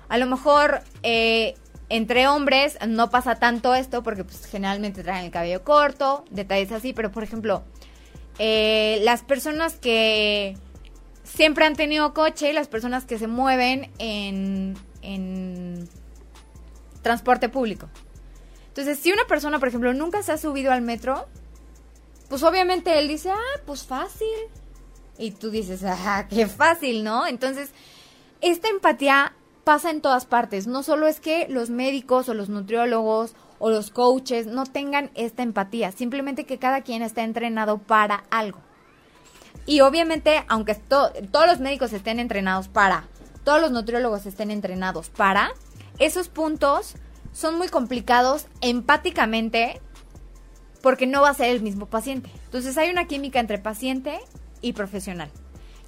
A lo mejor eh, entre hombres no pasa tanto esto porque pues generalmente traen el cabello corto, detalles así, pero por ejemplo, eh, las personas que siempre han tenido coche, las personas que se mueven en, en transporte público. Entonces, si una persona, por ejemplo, nunca se ha subido al metro, pues obviamente él dice, ah, pues fácil. Y tú dices, ah, qué fácil, ¿no? Entonces, esta empatía pasa en todas partes. No solo es que los médicos o los nutriólogos o los coaches no tengan esta empatía, simplemente que cada quien está entrenado para algo. Y obviamente, aunque todos los médicos estén entrenados para, todos los nutriólogos estén entrenados para, esos puntos son muy complicados empáticamente porque no va a ser el mismo paciente. Entonces hay una química entre paciente y profesional.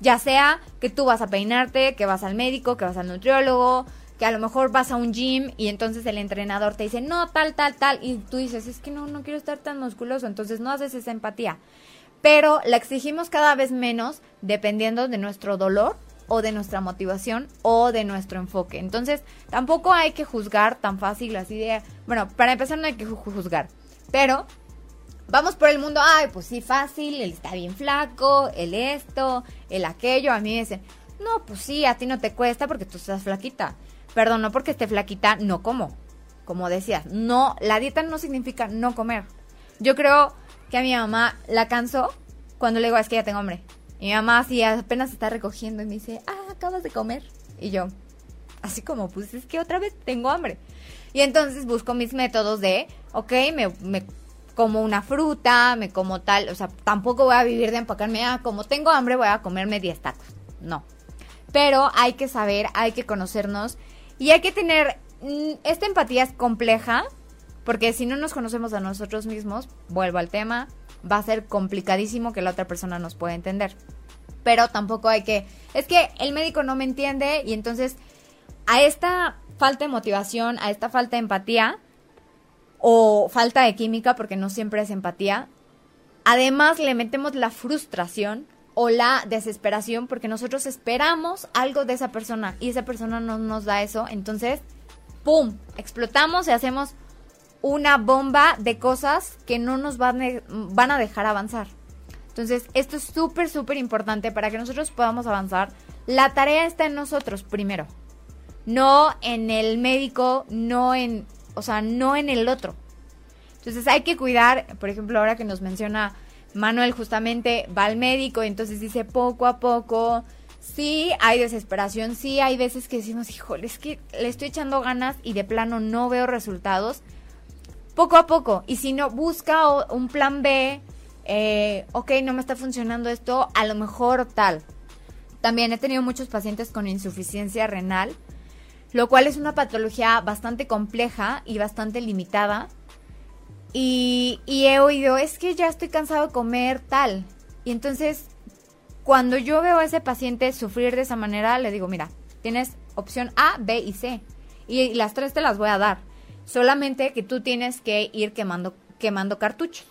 Ya sea que tú vas a peinarte, que vas al médico, que vas al nutriólogo, que a lo mejor vas a un gym y entonces el entrenador te dice, no, tal, tal, tal, y tú dices, es que no, no quiero estar tan musculoso, entonces no haces esa empatía. Pero la exigimos cada vez menos dependiendo de nuestro dolor o de nuestra motivación o de nuestro enfoque. Entonces, tampoco hay que juzgar tan fácil así de, bueno, para empezar no hay que juzgar, pero vamos por el mundo, ay, pues sí, fácil, él está bien flaco, el esto, el aquello, a mí me dicen, no, pues sí, a ti no te cuesta porque tú estás flaquita. Perdón, no porque esté flaquita, no como. Como decías, no, la dieta no significa no comer. Yo creo que a mi mamá la cansó cuando le digo, es que ya tengo hambre. Mi mamá así apenas está recogiendo y me dice, ah, acabas de comer. Y yo, así como, pues es que otra vez tengo hambre. Y entonces busco mis métodos de, ok, me, me como una fruta, me como tal, o sea, tampoco voy a vivir de empacarme, ah, como tengo hambre voy a comerme 10 tacos. No. Pero hay que saber, hay que conocernos y hay que tener, mm, esta empatía es compleja, porque si no nos conocemos a nosotros mismos, vuelvo al tema, va a ser complicadísimo que la otra persona nos pueda entender. Pero tampoco hay que, es que el médico no me entiende y entonces a esta falta de motivación, a esta falta de empatía, o falta de química, porque no siempre es empatía. Además, le metemos la frustración o la desesperación porque nosotros esperamos algo de esa persona y esa persona no nos da eso. Entonces, ¡pum! Explotamos y hacemos una bomba de cosas que no nos van, van a dejar avanzar. Entonces, esto es súper, súper importante para que nosotros podamos avanzar. La tarea está en nosotros primero. No en el médico, no en o sea, no en el otro. Entonces hay que cuidar, por ejemplo, ahora que nos menciona Manuel justamente, va al médico y entonces dice poco a poco, sí hay desesperación, sí hay veces que decimos, híjole, es que le estoy echando ganas y de plano no veo resultados. Poco a poco, y si no, busca un plan B, eh, ok, no me está funcionando esto, a lo mejor tal. También he tenido muchos pacientes con insuficiencia renal lo cual es una patología bastante compleja y bastante limitada. Y, he oído, es que ya estoy cansado de comer tal. Y entonces, cuando yo veo a ese paciente sufrir de esa manera, le digo, mira, tienes opción A, B y C. Y las tres te las voy a dar. Solamente que tú tienes que ir quemando, quemando cartuchos.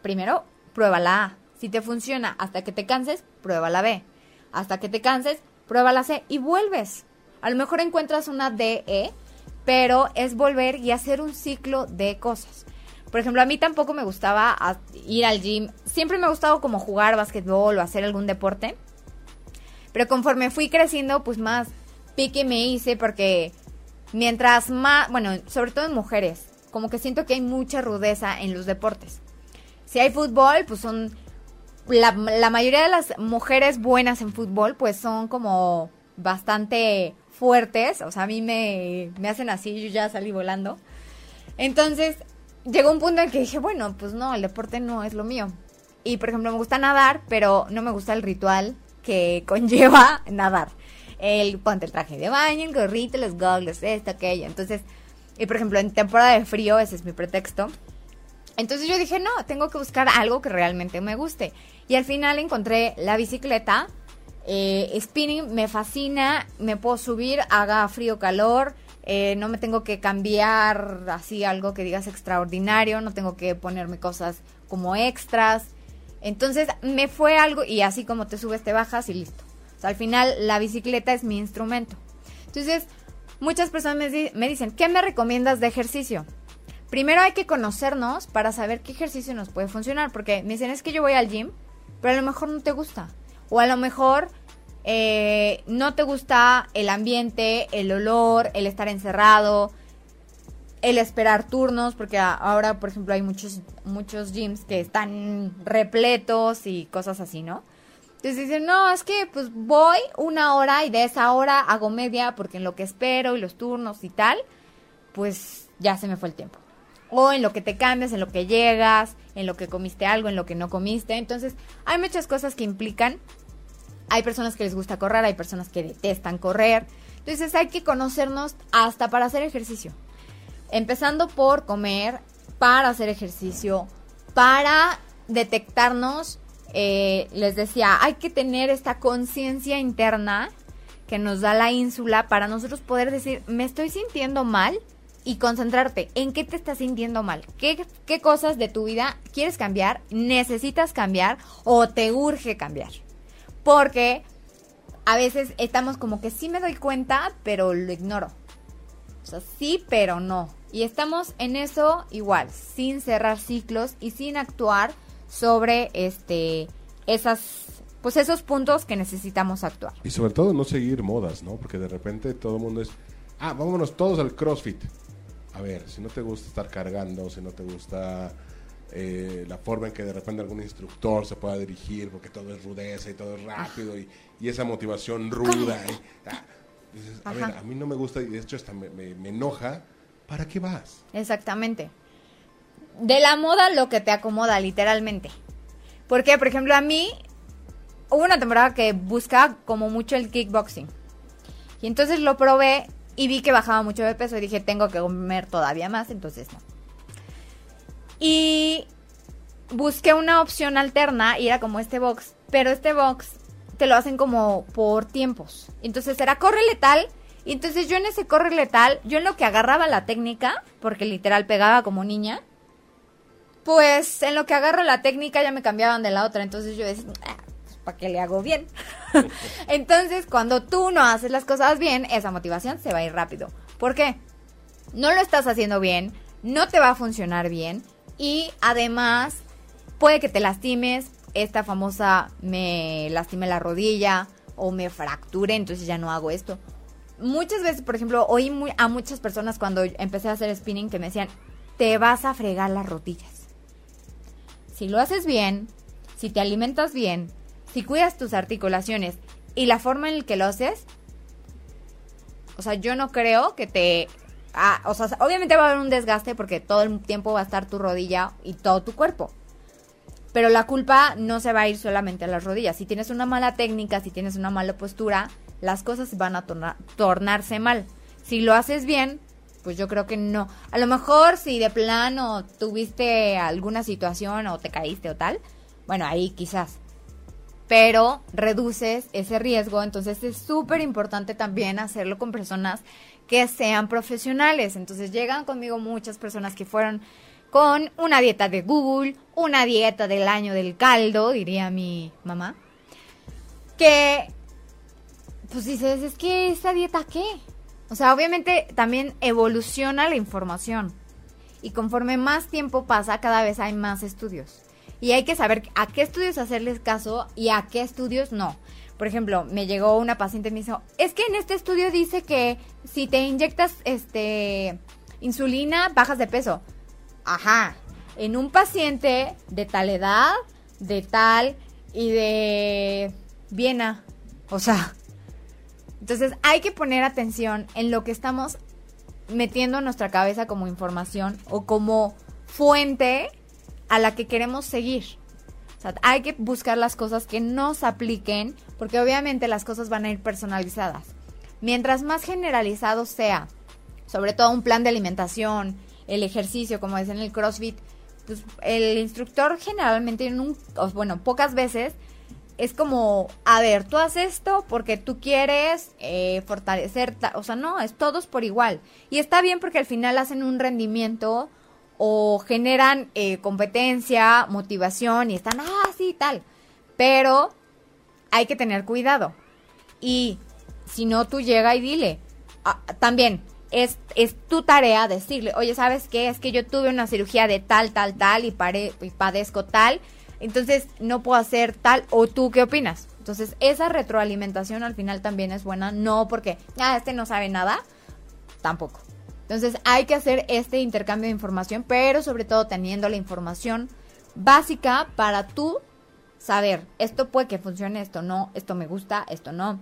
Primero, prueba la A. Si te funciona hasta que te canses, prueba la B. Hasta que te canses, prueba la C y vuelves. A lo mejor encuentras una DE, pero es volver y hacer un ciclo de cosas. Por ejemplo, a mí tampoco me gustaba ir al gym. Siempre me ha gustado como jugar básquetbol o hacer algún deporte. Pero conforme fui creciendo, pues más pique me hice porque mientras más, bueno, sobre todo en mujeres, como que siento que hay mucha rudeza en los deportes. Si hay fútbol, pues son la, la mayoría de las mujeres buenas en fútbol, pues son como bastante fuertes, o sea, a mí me, me hacen así, yo ya salí volando. Entonces, llegó un punto en que dije, bueno, pues no, el deporte no es lo mío. Y, por ejemplo, me gusta nadar, pero no me gusta el ritual que [laughs] conlleva nadar. El ponte el traje de baño, el gorrito, los goggles, esto, aquello. Entonces, y por ejemplo, en temporada de frío, ese es mi pretexto. Entonces yo dije, no, tengo que buscar algo que realmente me guste. Y al final encontré la bicicleta eh, spinning me fascina, me puedo subir, haga frío calor, eh, no me tengo que cambiar así algo que digas extraordinario, no tengo que ponerme cosas como extras. Entonces me fue algo y así como te subes te bajas y listo. Al final la bicicleta es mi instrumento. Entonces, muchas personas me, di- me dicen, ¿qué me recomiendas de ejercicio? Primero hay que conocernos para saber qué ejercicio nos puede funcionar, porque me dicen, es que yo voy al gym, pero a lo mejor no te gusta. O a lo mejor eh, no te gusta el ambiente, el olor, el estar encerrado, el esperar turnos, porque ahora, por ejemplo, hay muchos, muchos gyms que están repletos y cosas así, ¿no? Entonces dicen, no, es que pues voy una hora y de esa hora hago media porque en lo que espero y los turnos y tal, pues ya se me fue el tiempo. O en lo que te cambias, en lo que llegas, en lo que comiste algo, en lo que no comiste. Entonces hay muchas cosas que implican. Hay personas que les gusta correr, hay personas que detestan correr. Entonces hay que conocernos hasta para hacer ejercicio. Empezando por comer, para hacer ejercicio, para detectarnos. Eh, les decía, hay que tener esta conciencia interna que nos da la ínsula para nosotros poder decir, me estoy sintiendo mal y concentrarte en qué te estás sintiendo mal, qué, qué cosas de tu vida quieres cambiar, necesitas cambiar o te urge cambiar. Porque a veces estamos como que sí me doy cuenta, pero lo ignoro. O sea, sí, pero no. Y estamos en eso igual, sin cerrar ciclos y sin actuar sobre este esas pues esos puntos que necesitamos actuar. Y sobre todo no seguir modas, ¿no? Porque de repente todo el mundo es, ah, vámonos todos al CrossFit. A ver, si no te gusta estar cargando, si no te gusta eh, la forma en que de repente algún instructor se pueda dirigir, porque todo es rudeza y todo es rápido y, y esa motivación ruda. y, ah, dices, a ver, Ajá. a mí no me gusta y de hecho hasta me, me- me enoja. ¿Para qué vas? Exactamente. De la moda lo que te acomoda, literalmente. Porque, por ejemplo, a mí hubo una temporada que buscaba como mucho el kickboxing. Y entonces lo probé y vi que bajaba mucho de peso y dije, tengo que comer todavía más, entonces no. Y busqué una opción alterna y era como este box, pero este box te lo hacen como por tiempos. Entonces era corre letal y entonces yo en ese corre letal, yo en lo que agarraba la técnica, porque literal pegaba como niña, pues en lo que agarro la técnica ya me cambiaban de la otra, entonces yo decía, "Ah, pues, ¿para qué le hago bien? [laughs] entonces cuando tú no haces las cosas bien, esa motivación se va a ir rápido. ¿Por qué? No lo estás haciendo bien, no te va a funcionar bien y además puede que te lastimes, esta famosa me lastimé la rodilla o me fracture, entonces ya no hago esto. Muchas veces, por ejemplo, oí a muchas personas cuando empecé a hacer spinning que me decían, te vas a fregar las rodillas. Si lo haces bien, si te alimentas bien, si cuidas tus articulaciones y la forma en la que lo haces, o sea, yo no creo que te... ah, o sea, obviamente va a haber un desgaste porque todo el tiempo va a estar tu rodilla y todo tu cuerpo. Pero la culpa no se va a ir solamente a las rodillas. Si tienes una mala técnica, si tienes una mala postura, las cosas van a torna- tornarse mal. Si lo haces bien, pues yo creo que no. A lo mejor si de plano tuviste alguna situación o te caíste o tal, bueno, ahí quizás. Pero reduces ese riesgo, entonces es súper importante también hacerlo con personas que sean profesionales. Entonces llegan conmigo muchas personas que fueron con una dieta de Google, una dieta del año del caldo, diría mi mamá, que pues dices, es que esa dieta qué? O sea, obviamente también evoluciona la información. Y conforme más tiempo pasa, cada vez hay más estudios. Y hay que saber a qué estudios hacerles caso y a qué estudios no. Por ejemplo, me llegó una paciente y me dijo, es que en este estudio dice que si te inyectas este insulina, bajas de peso. Ajá. En un paciente de tal edad, de tal y de Viena. O sea, entonces hay que poner atención en lo que estamos metiendo en nuestra cabeza como información o como fuente a la que queremos seguir. Hay que buscar las cosas que nos apliquen porque obviamente las cosas van a ir personalizadas. Mientras más generalizado sea, sobre todo un plan de alimentación, el ejercicio, como es en el CrossFit, pues el instructor generalmente, en un, bueno, pocas veces es como, a ver, tú haces esto porque tú quieres eh, fortalecer, ta- o sea, no, es todos por igual. Y está bien porque al final hacen un rendimiento o generan eh, competencia, motivación y están, ah, sí, tal. Pero hay que tener cuidado. Y si no, tú llega y dile, ah, también es, es tu tarea decirle, oye, ¿sabes qué? Es que yo tuve una cirugía de tal, tal, tal y, pare, y padezco tal, entonces no puedo hacer tal, o tú qué opinas. Entonces, esa retroalimentación al final también es buena, no porque, ah, este no sabe nada, tampoco. Entonces, hay que hacer este intercambio de información, pero sobre todo teniendo la información básica para tú saber, esto puede que funcione, esto no, esto me gusta, esto no.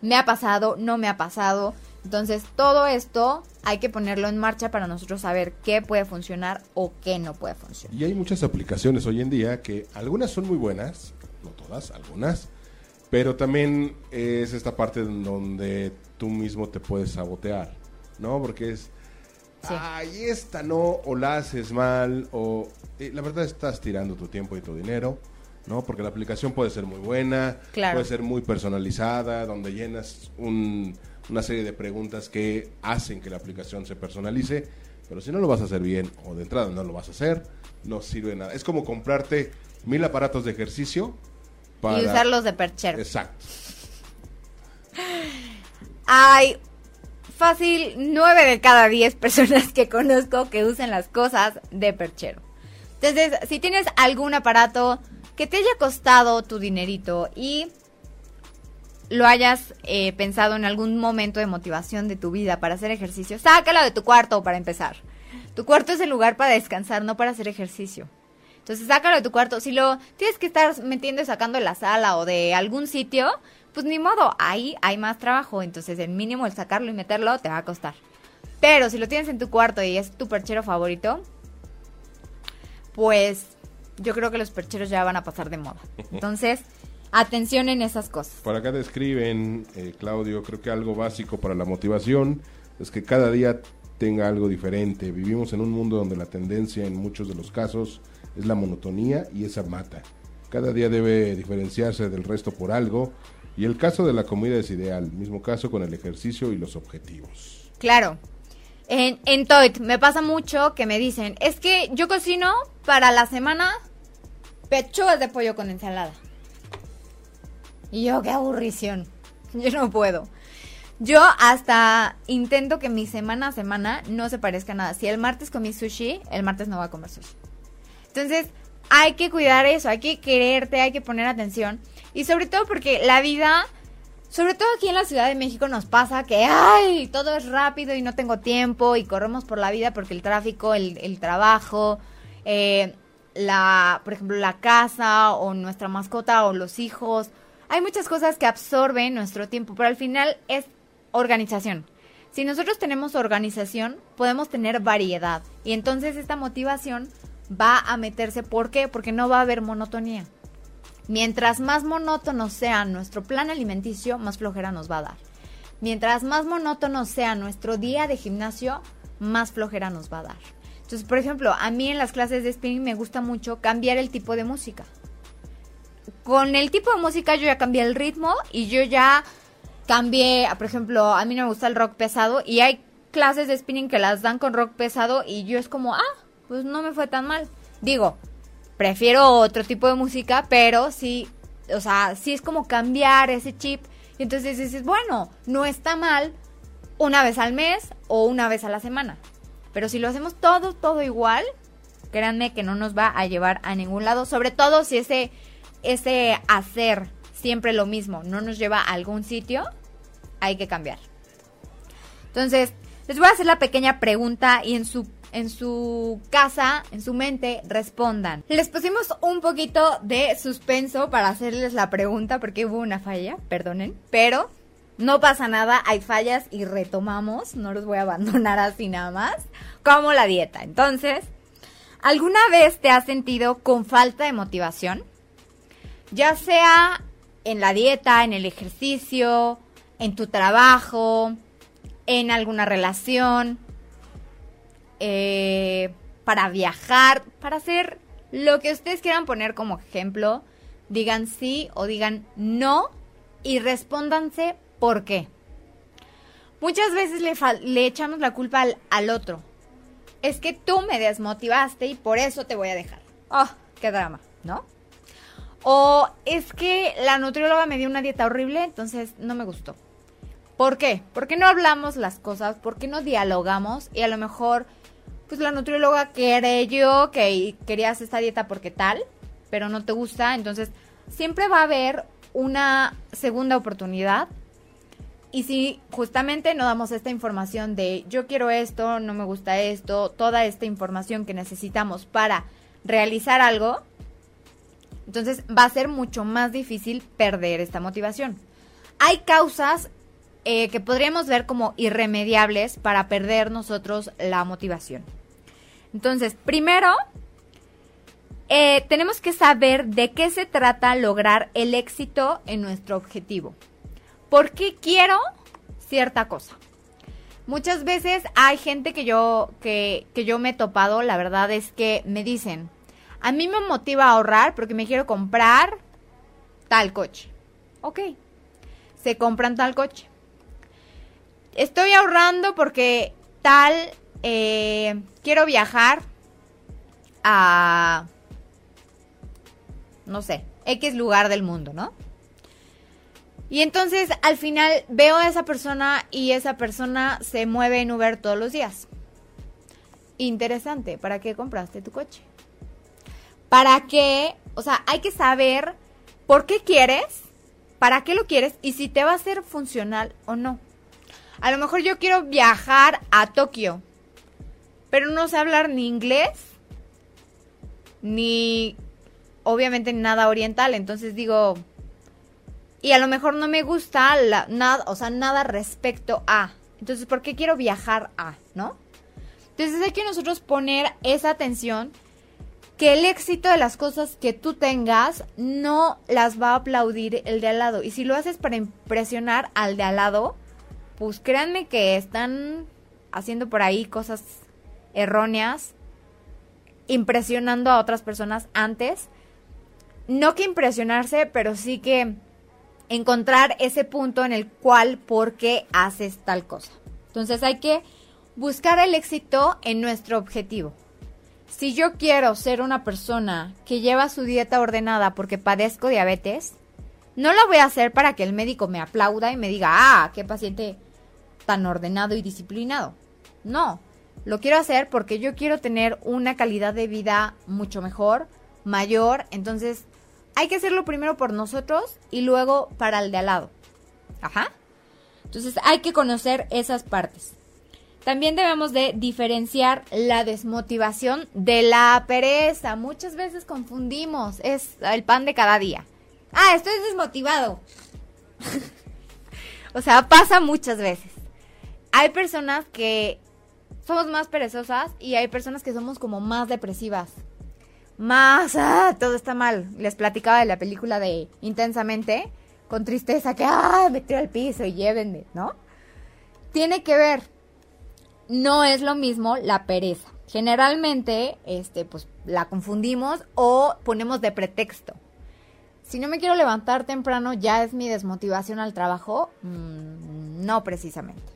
Me ha pasado, no me ha pasado. Entonces, todo esto hay que ponerlo en marcha para nosotros saber qué puede funcionar o qué no puede funcionar. Y hay muchas aplicaciones hoy en día que algunas son muy buenas, no todas, algunas, pero también es esta parte en donde tú mismo te puedes sabotear, ¿no? Porque es, ay, esta no, o la haces mal, o eh, la verdad estás tirando tu tiempo y tu dinero. ¿no? Porque la aplicación puede ser muy buena, puede ser muy personalizada, donde llenas un, una serie de preguntas que hacen que la aplicación se personalice, pero si no lo vas a hacer bien o de entrada no lo vas a hacer, no sirve nada. Es como comprarte mil aparatos de ejercicio para... Y usarlos de perchero. Exacto. Hay fácil nueve de cada diez personas que conozco que usan las cosas de perchero. Entonces, si tienes algún aparato que te haya costado tu dinerito y lo hayas eh, pensado en algún momento de motivación de tu vida para hacer ejercicio, sácalo de tu cuarto para empezar. Tu cuarto es el lugar para descansar, no para hacer ejercicio. Entonces, sácalo de tu cuarto. Si lo tienes que estar metiendo y sacando de la sala o de algún sitio, pues ni modo, ahí hay más trabajo. Entonces, el mínimo el sacarlo y meterlo te va a costar. Pero si lo tienes en tu cuarto y es tu perchero favorito, pues yo creo que los percheros ya van a pasar de moda. Entonces, atención en esas cosas. Por acá describen, eh, Claudio, creo que algo básico para la motivación es que cada día tenga algo diferente. Vivimos en un mundo donde la tendencia en muchos de los casos es la monotonía y esa mata. Cada día debe diferenciarse del resto por algo y el caso de la comida es ideal, mismo caso con el ejercicio y los objetivos. Claro. En, en Toit me pasa mucho que me dicen, es que yo cocino para la semana pechugas de pollo con ensalada. Y yo, qué aburrición. Yo no puedo. Yo hasta intento que mi semana a semana no se parezca a nada. Si el martes comí sushi, el martes no voy a comer sushi. Entonces, hay que cuidar eso, hay que quererte, hay que poner atención. Y sobre todo porque la vida, sobre todo aquí en la Ciudad de México nos pasa que, ay, todo es rápido y no tengo tiempo y corremos por la vida porque el tráfico, el, trabajo, eh, la, por ejemplo, la casa o nuestra mascota o los hijos hay muchas cosas que absorben nuestro tiempo, pero al final es organización. Si nosotros tenemos organización, podemos tener variedad. Y entonces esta motivación va a meterse. ¿Por qué? Porque no va a haber monotonía. Mientras más monótono sea nuestro plan alimenticio, más flojera nos va a dar. Mientras más monótono sea nuestro día de gimnasio, más flojera nos va a dar. Entonces, por ejemplo, a mí en las clases de spinning me gusta mucho cambiar el tipo de música con el tipo de música yo ya cambié el ritmo y yo ya cambié, por ejemplo, a mí no me gusta el rock pesado y hay clases de spinning que las dan con rock pesado y yo es como, ah, pues no me fue tan mal. Digo, prefiero otro tipo de música, pero sí, o sea, sí es como cambiar ese chip. Y entonces dices, bueno, no está mal una vez al mes o una vez a la semana. Pero si lo hacemos todo, todo igual, créanme que no nos va a llevar a ningún lado. Sobre todo si ese ese hacer siempre lo mismo no nos lleva a algún sitio, hay que cambiar. Entonces, les voy a hacer la pequeña pregunta y en su en su casa, en su mente, respondan. Les pusimos un poquito de suspenso para hacerles la pregunta porque hubo una falla, perdonen, pero no pasa nada, hay fallas y retomamos, no los voy a abandonar así nada más, como la dieta. Entonces, ¿alguna vez te has sentido con falta de motivación? Ya sea en la dieta, en el ejercicio, en tu trabajo, en alguna relación, eh, para viajar, para hacer lo que ustedes quieran poner como ejemplo, digan sí o digan no y respóndanse por qué. Muchas veces le, echamos la culpa al, otro. Es que tú me desmotivaste y por eso te voy a dejar. Oh, qué drama, ¿no? O es que la nutrióloga me dio una dieta horrible, entonces no me gustó. ¿Por qué? ¿Por qué no hablamos las cosas? ¿Por qué no dialogamos? Y a lo mejor, pues la nutrióloga yo que querías esta dieta porque tal, pero no te gusta. Entonces, siempre va a haber una segunda oportunidad. Y si justamente no damos esta información de yo quiero esto, no me gusta esto, toda esta información que necesitamos para realizar algo, entonces va a ser mucho más difícil perder esta motivación. Hay causas eh, que podríamos ver como irremediables para perder nosotros la motivación. Entonces, primero, eh, tenemos que saber de qué se trata lograr el éxito en nuestro objetivo. ¿Por qué quiero cierta cosa? Muchas veces hay gente que yo, que, que yo me he topado, la verdad es que me dicen, a mí me motiva a ahorrar porque me quiero comprar tal coche. Ok, se compran tal coche. Estoy ahorrando porque tal, eh, quiero viajar a, no sé, X lugar del mundo, ¿no? Y entonces al final veo a esa persona y esa persona se mueve en Uber todos los días. Interesante, ¿para qué compraste tu coche? ¿Para qué? O sea, hay que saber por qué quieres, para qué lo quieres y si te va a ser funcional o no. A lo mejor yo quiero viajar a Tokio, pero no sé hablar ni inglés, ni obviamente nada oriental, entonces digo, y a lo mejor no me gusta nada, o sea, nada respecto a. Entonces, ¿por qué quiero viajar a, no? Entonces hay que nosotros poner esa atención que el éxito de las cosas que tú tengas no las va a aplaudir el de al lado. Y si lo haces para impresionar al de al lado, pues créanme que están haciendo por ahí cosas erróneas, impresionando a otras personas antes. No que impresionarse, pero sí que encontrar ese punto en el cual, por qué haces tal cosa. Entonces hay que buscar el éxito en nuestro objetivo. Si yo quiero ser una persona que lleva su dieta ordenada porque padezco diabetes, no lo voy a hacer para que el médico me aplauda y me diga, ah, qué paciente tan ordenado y disciplinado. No, lo quiero hacer porque yo quiero tener una calidad de vida mucho mejor, mayor, entonces hay que hacerlo primero por nosotros y luego para el de al lado. Ajá. Entonces hay que conocer esas partes. También debemos de diferenciar la desmotivación de la pereza. Muchas veces confundimos, es el pan de cada día. Ah, estoy desmotivado. [laughs] o sea, pasa muchas veces. Hay personas que somos más perezosas y hay personas que somos como más depresivas. Más, ah, todo está mal. Les platicaba de la película de Intensamente, con tristeza, que, ah, me tiro al piso y llévenme, ¿no? Tiene que ver no es lo mismo la pereza. Generalmente, este, pues la confundimos o ponemos de pretexto. Si no me quiero levantar temprano, ya es mi desmotivación al trabajo. Mm, no precisamente.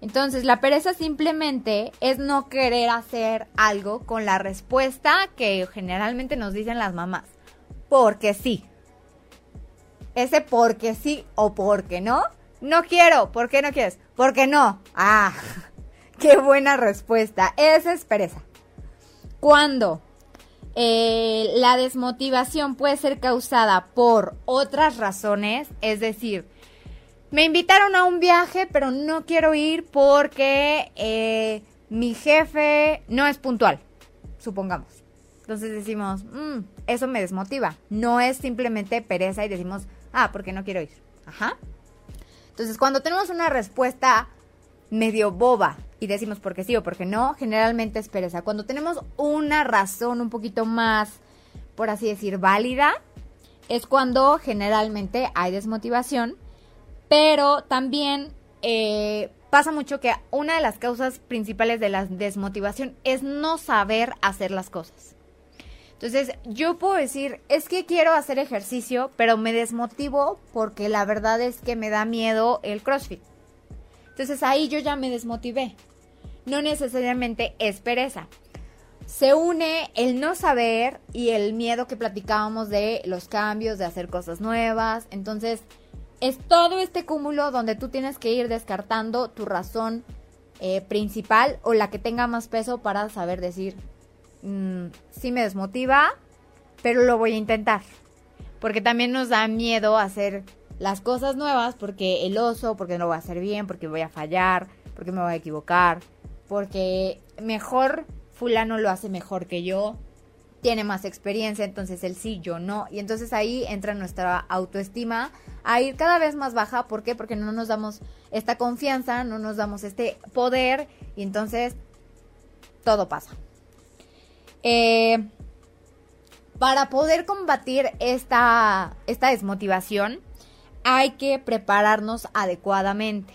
Entonces, la pereza simplemente es no querer hacer algo con la respuesta que generalmente nos dicen las mamás. Porque sí. Ese porque sí o porque no. No quiero. ¿Por qué no quieres? Porque no. Ah. Qué buena respuesta. Esa es pereza. Cuando eh, la desmotivación puede ser causada por otras razones, es decir, me invitaron a un viaje, pero no quiero ir porque eh, mi jefe no es puntual, supongamos. Entonces decimos, mm, eso me desmotiva. No es simplemente pereza y decimos, ah, porque no quiero ir. Ajá. Entonces, cuando tenemos una respuesta medio boba y decimos porque sí o porque no, generalmente es pereza. Cuando tenemos una razón un poquito más, por así decir, válida, es cuando generalmente hay desmotivación, pero también eh, pasa mucho que una de las causas principales de la desmotivación es no saber hacer las cosas. Entonces, yo puedo decir, es que quiero hacer ejercicio, pero me desmotivo porque la verdad es que me da miedo el CrossFit. Entonces ahí yo ya me desmotivé. No necesariamente es pereza. Se une el no saber y el miedo que platicábamos de los cambios, de hacer cosas nuevas. Entonces, es todo este cúmulo donde tú tienes que ir descartando tu razón eh, principal o la que tenga más peso para saber decir, mm, sí me desmotiva, pero lo voy a intentar. Porque también nos da miedo hacer las cosas nuevas porque el oso, porque no voy a hacer bien, porque voy a fallar, porque me voy a equivocar, porque mejor fulano lo hace mejor que yo, tiene más experiencia, entonces él sí, yo no. Y entonces ahí entra nuestra autoestima a ir cada vez más baja. ¿Por qué? Porque no nos damos esta confianza, no nos damos este poder y entonces todo pasa. Eh, para poder combatir esta, esta desmotivación hay que prepararnos adecuadamente.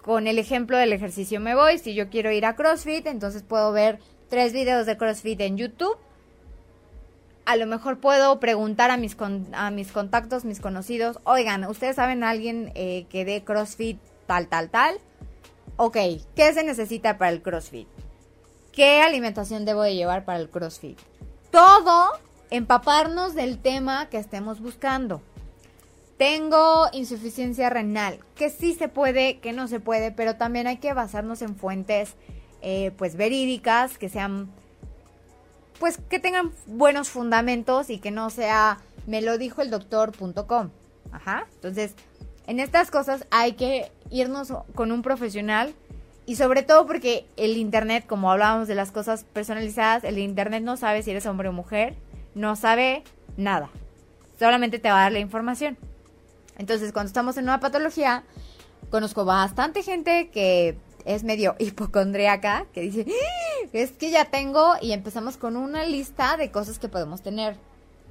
Con el ejemplo del ejercicio me voy, si yo quiero ir a CrossFit, entonces puedo ver tres videos de CrossFit en YouTube. A lo mejor puedo preguntar a mis, a mis contactos, mis conocidos, oigan, ¿ustedes saben a alguien eh, que dé CrossFit tal, tal, tal? Ok, ¿qué se necesita para el CrossFit? ¿Qué alimentación debo de llevar para el CrossFit? Todo empaparnos del tema que estemos buscando. Tengo insuficiencia renal, que sí se puede, que no se puede, pero también hay que basarnos en fuentes eh, pues verídicas, que sean pues que tengan buenos fundamentos y que no sea me lo dijo el doctor.com. Ajá. Entonces, en estas cosas hay que irnos con un profesional y sobre todo porque el internet, como hablábamos de las cosas personalizadas, el internet no sabe si eres hombre o mujer, no sabe nada. Solamente te va a dar la información. Entonces, cuando estamos en una patología, conozco bastante gente que es medio [laughs] hipocondriaca, que dice, ¡Ah! es que ya tengo y empezamos con una lista de cosas que podemos tener.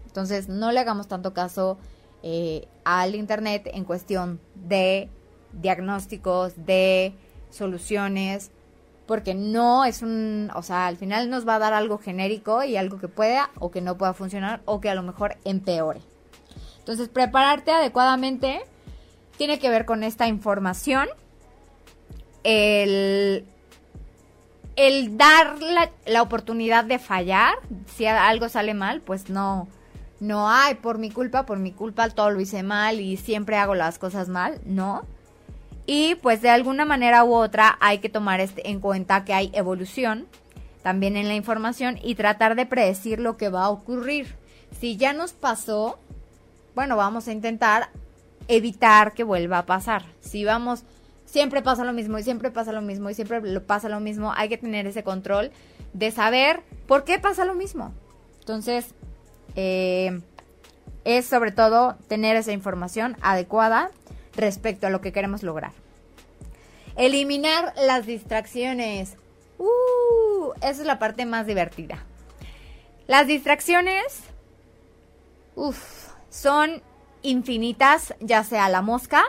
Entonces, no le hagamos tanto caso eh, al Internet en cuestión de diagnósticos, de soluciones, porque no es un, o sea, al final nos va a dar algo genérico y algo que pueda o que no pueda funcionar o que a lo mejor empeore. Entonces, prepararte adecuadamente tiene que ver con esta información el, el dar la, oportunidad de fallar, si algo sale mal, pues no, no hay por mi culpa, por mi culpa todo lo hice mal y siempre hago las cosas mal, no. Y pues de alguna manera u otra hay que tomar este, en cuenta que hay evolución también en la información y tratar de predecir lo que va a ocurrir. Si ya nos pasó, bueno, vamos a intentar evitar que vuelva a pasar. Si vamos siempre pasa lo mismo y siempre pasa lo mismo y siempre pasa lo mismo. Hay que tener ese control de saber por qué pasa lo mismo. Entonces, eh, es sobre todo tener esa información adecuada respecto a lo que queremos lograr. Eliminar las distracciones. Uh, esa es la parte más divertida. Las distracciones, son infinitas, ya sea la mosca,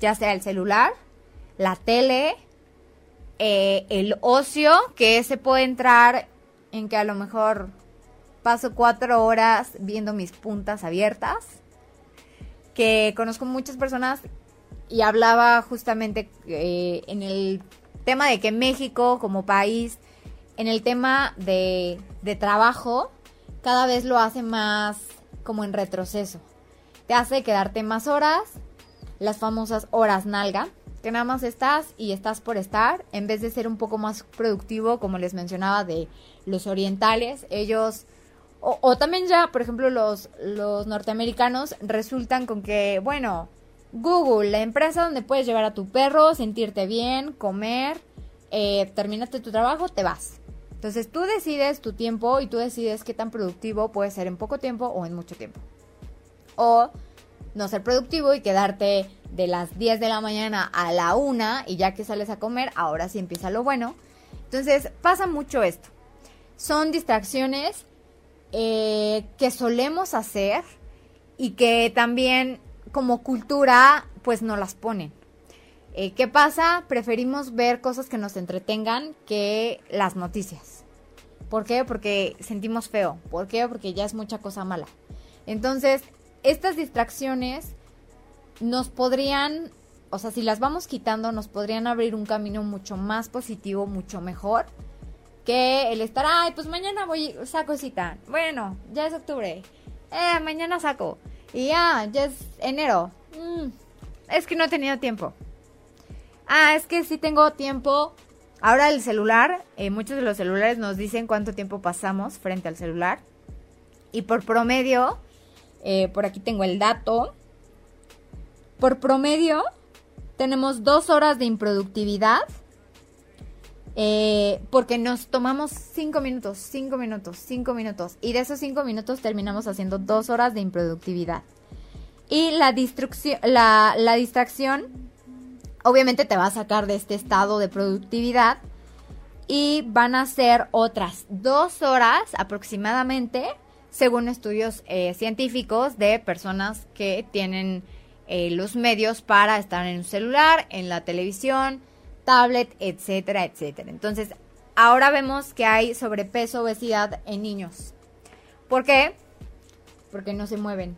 ya sea el celular, la tele, eh, el ocio, que se puede entrar en que a lo mejor paso cuatro horas viendo mis puntas abiertas, que conozco muchas personas y hablaba justamente eh, en el tema de que México como país, en el tema de, de trabajo, cada vez lo hace más como en retroceso. Te hace quedarte más horas, las famosas horas nalga, que nada más estás y estás por estar, en vez de ser un poco más productivo, como les mencionaba, de los orientales, ellos, o, también ya, por ejemplo, los, los norteamericanos resultan con que, bueno, Google, la empresa donde puedes llevar a tu perro, sentirte bien, comer, eh, terminaste tu trabajo, te vas. Entonces tú decides tu tiempo y tú decides qué tan productivo puede ser en poco tiempo o en mucho tiempo. O no ser productivo y quedarte de las 10 de la mañana a la 1 y ya que sales a comer, ahora sí empieza lo bueno. Entonces pasa mucho esto. Son distracciones eh, que solemos hacer y que también como cultura pues no las ponen. Eh, ¿Qué pasa? Preferimos ver cosas que nos entretengan que las noticias. ¿Por qué? Porque sentimos feo. ¿Por qué? Porque ya es mucha cosa mala. Entonces, estas distracciones nos podrían, o sea, si las vamos quitando, nos podrían abrir un camino mucho más positivo, mucho mejor que el estar, ay, pues mañana voy, saco cita. Bueno, ya es octubre. Eh, mañana saco. Y ya, ya es enero. Mm, es que no he tenido tiempo. Ah, es que sí tengo tiempo. Ahora el celular, eh, muchos de los celulares nos dicen cuánto tiempo pasamos frente al celular. Y por promedio, eh, por aquí tengo el dato. Por promedio, tenemos dos horas de improductividad. eh, porque nos tomamos cinco minutos, cinco minutos, cinco minutos. Y de esos cinco minutos terminamos haciendo dos horas de improductividad. Y la, la, la distracción, obviamente te va a sacar de este estado de productividad. Y van a ser otras dos horas aproximadamente, según estudios eh, científicos de personas que tienen eh, los medios para estar en un celular, en la televisión, tablet, etcétera, etcétera. Entonces, ahora vemos que hay sobrepeso, obesidad en niños. ¿Por qué? Porque no se mueven.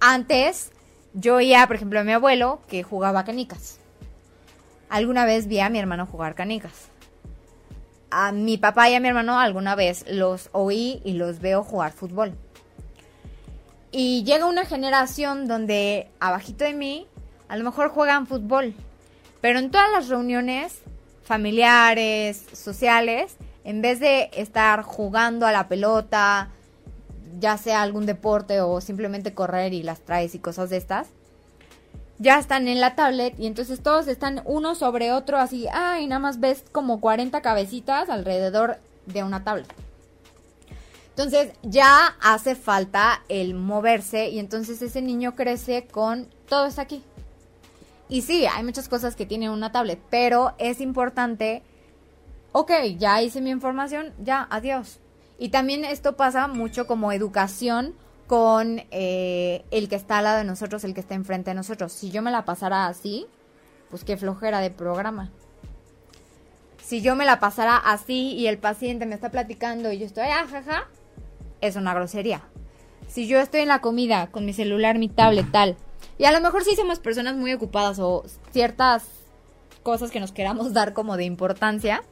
Antes, yo oía, por ejemplo, a mi abuelo que jugaba canicas. Alguna vez vi a mi hermano jugar canicas. A mi papá y a mi hermano alguna vez los oí y los veo jugar fútbol. Y llega una generación donde abajito de mí a lo mejor juegan fútbol. Pero en todas las reuniones familiares, sociales, en vez de estar jugando a la pelota, ya sea algún deporte o simplemente correr y las traes y cosas de estas, ya están en la tablet y entonces todos están uno sobre otro así, ay, nada más ves como 40 cabecitas alrededor de una tablet. Entonces ya hace falta el moverse y entonces ese niño crece con todo está aquí. Y sí, hay muchas cosas que tiene una tablet, pero es importante, ok, ya hice mi información, ya, adiós. Y también esto pasa mucho como educación con eh, el que está al lado de nosotros, el que está enfrente de nosotros. Si yo me la pasara así, pues qué flojera de programa. Si yo me la pasara así y el paciente me está platicando y yo estoy, ah, jaja, es una grosería. Si yo estoy en la comida con mi celular, mi tablet, tal, y a lo mejor sí somos personas muy ocupadas o ciertas cosas que nos queramos [laughs] dar como de importancia.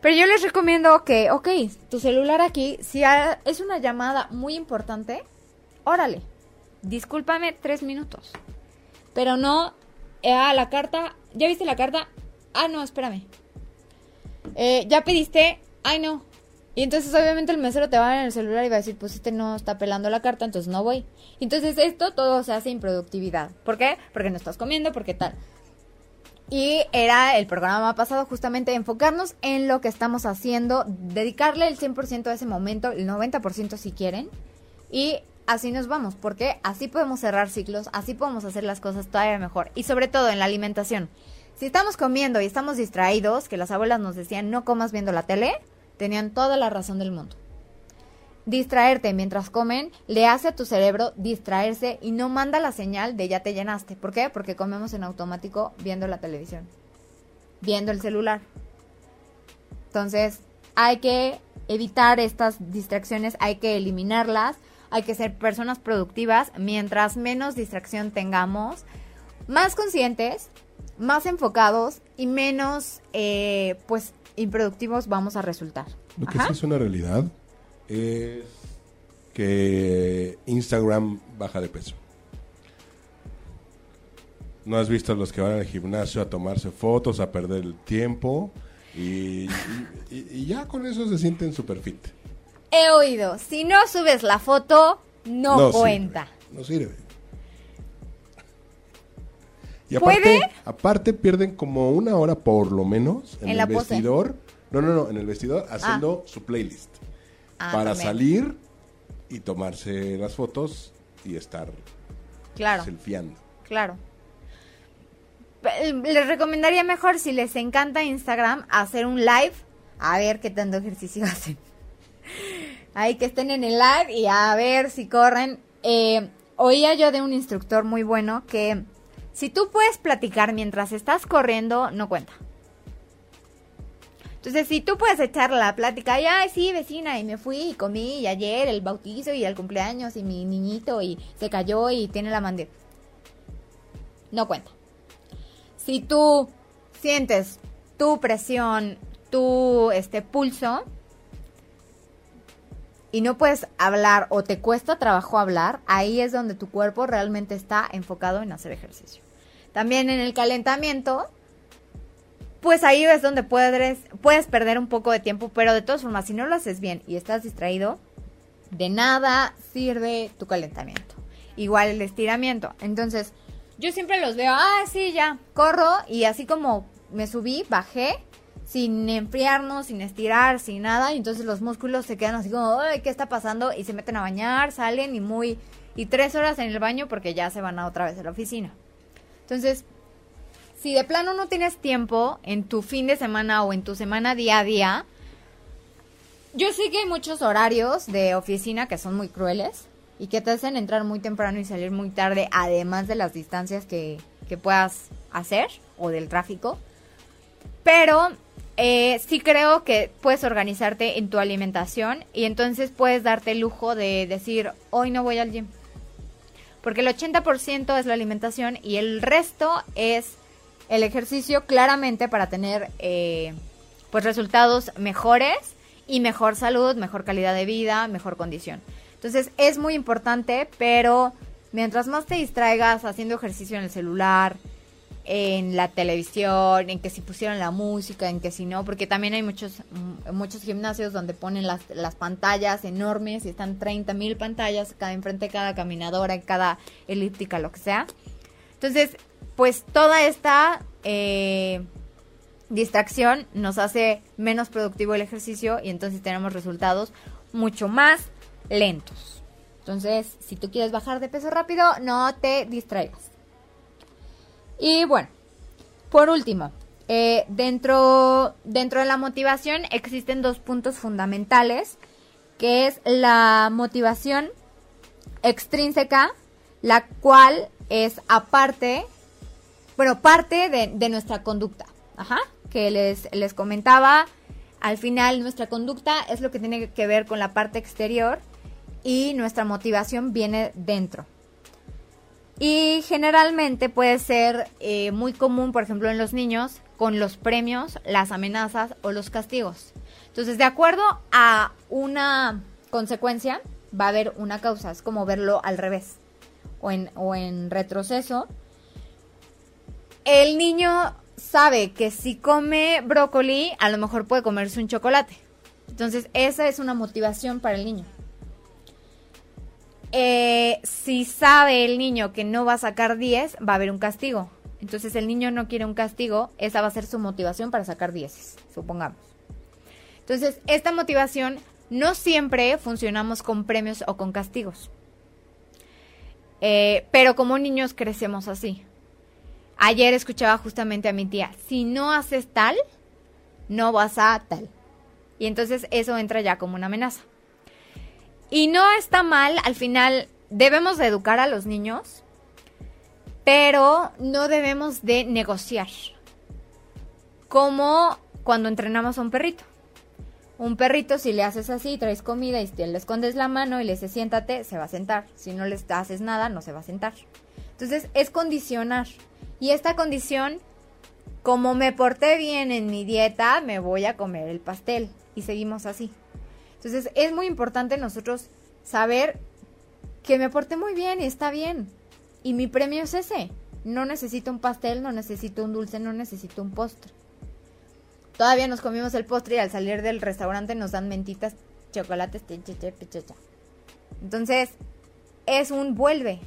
Pero yo les recomiendo que, ok, tu celular aquí, si es una llamada muy importante, órale, discúlpame tres minutos. Pero no, eh, ah, la carta, ¿ya viste la carta? Ah, no, espérame. Eh, ¿Ya pediste? Ay, no. Y entonces obviamente el mesero te va a ver en el celular y va a decir, pues este no está pelando la carta, entonces no voy. Entonces esto todo se hace improductividad. ¿Por qué? Porque no estás comiendo, porque tal. Y era el programa pasado justamente enfocarnos en lo que estamos haciendo, dedicarle el 100% a ese momento, el 90% si quieren. Y así nos vamos, porque así podemos cerrar ciclos, así podemos hacer las cosas todavía mejor. Y sobre todo en la alimentación. Si estamos comiendo y estamos distraídos, que las abuelas nos decían no comas viendo la tele, tenían toda la razón del mundo. Distraerte mientras comen le hace a tu cerebro distraerse y no manda la señal de ya te llenaste. ¿Por qué? Porque comemos en automático viendo la televisión, viendo el celular. Entonces, hay que evitar estas distracciones, hay que eliminarlas, hay que ser personas productivas. Mientras menos distracción tengamos, más conscientes, más enfocados y menos, eh, pues, improductivos vamos a resultar. Lo que sí es una realidad es que Instagram baja de peso. ¿No has visto a los que van al gimnasio a tomarse fotos, a perder el tiempo? Y, y- y ya con eso se sienten super fit. He oído, si no subes la foto, no, cuenta. no sirve. Y ¿Puede? aparte, aparte pierden como una hora por lo menos en, el pose. vestidor. No, no, no, en el vestidor haciendo su playlist. Ah, para también. salir y tomarse las fotos y estar Claro, selfieando. claro. Les recomendaría mejor, si les encanta Instagram, hacer un live, a ver qué tanto ejercicio [laughs] hacen. Ahí que estén en el live y a ver si corren. Eh, oía yo de un instructor muy bueno que si tú puedes platicar mientras estás corriendo, no cuenta. Entonces, si tú puedes echar la plática, y ay, sí, vecina, y me fui y comí, y ayer el bautizo y el cumpleaños, y mi niñito, y se cayó y tiene la mandíbula. No cuenta. Si tú sientes tu presión, tu este pulso, y no puedes hablar o te cuesta trabajo hablar, ahí es donde tu cuerpo realmente está enfocado en hacer ejercicio. También en el calentamiento, pues ahí es donde puedes, puedes perder un poco de tiempo, pero de todas formas, si no lo haces bien y estás distraído, de nada sirve tu calentamiento. Igual el estiramiento. Entonces, yo siempre los veo, ah, sí, ya, corro y así como me subí, bajé, sin enfriarnos, sin estirar, sin nada, y entonces los músculos se quedan así como, ay, ¿qué está pasando? Y se meten a bañar, salen y muy, y tres horas en el baño porque ya se van a otra vez a la oficina. Entonces, si de plano no tienes tiempo en tu fin de semana o en tu semana día a día, yo sé que hay muchos horarios de oficina que son muy crueles y que te hacen entrar muy temprano y salir muy tarde, además de las distancias que, que puedas hacer o del tráfico. Pero eh, sí creo que puedes organizarte en tu alimentación y entonces puedes darte el lujo de decir, hoy no voy al gym. Porque el 80% es la alimentación y el resto es el ejercicio claramente para tener eh, pues resultados mejores y mejor salud, mejor calidad de vida, mejor condición. Entonces es muy importante, pero mientras más te distraigas haciendo ejercicio en el celular, en la televisión, en que si pusieron la música, en que si no, porque también hay muchos mm, muchos gimnasios donde ponen las, las pantallas enormes y están 30 mil pantallas cada enfrente de cada caminadora, en cada elíptica, lo que sea. Entonces, pues toda esta eh, distracción nos hace menos productivo el ejercicio y entonces tenemos resultados mucho más lentos. Entonces, si tú quieres bajar de peso rápido, no te distraigas. Y bueno, por último, eh, dentro, dentro de la motivación existen dos puntos fundamentales, que es la motivación extrínseca, la cual es aparte, bueno, parte de, nuestra conducta, ajá, que les, les comentaba, al final nuestra conducta es lo que tiene que ver con la parte exterior y nuestra motivación viene dentro. Y generalmente puede ser eh, muy común, por ejemplo, en los niños, con los premios, las amenazas o los castigos. Entonces, de acuerdo a una consecuencia, va a haber una causa. Es como verlo al revés o en, o en retroceso. El niño sabe que si come brócoli, a lo mejor puede comerse un chocolate. Entonces, esa es una motivación para el niño. Eh, si sabe el niño que no va a sacar 10, va a haber un castigo. Entonces el niño no quiere un castigo, esa va a ser su motivación para sacar 10, supongamos. Entonces, esta motivación no siempre funcionamos con premios o con castigos. Eh, pero como niños crecemos así. Ayer escuchaba justamente a mi tía, si no haces tal, no vas a tal. Y entonces eso entra ya como una amenaza. Y no está mal, al final debemos de educar a los niños, pero no debemos de negociar. Como cuando entrenamos a un perrito. Un perrito, si le haces así, traes comida y le escondes la mano y le dices siéntate, se va a sentar. Si no le haces nada, no se va a sentar. Entonces es condicionar. Y esta condición, como me porté bien en mi dieta, me voy a comer el pastel. Y seguimos así. Entonces es muy importante nosotros saber que me porté muy bien y está bien. Y mi premio es ese. No necesito un pastel, no necesito un dulce, no necesito un postre. Todavía nos comimos el postre y al salir del restaurante nos dan mentitas, chocolates, Entonces, es un vuelve.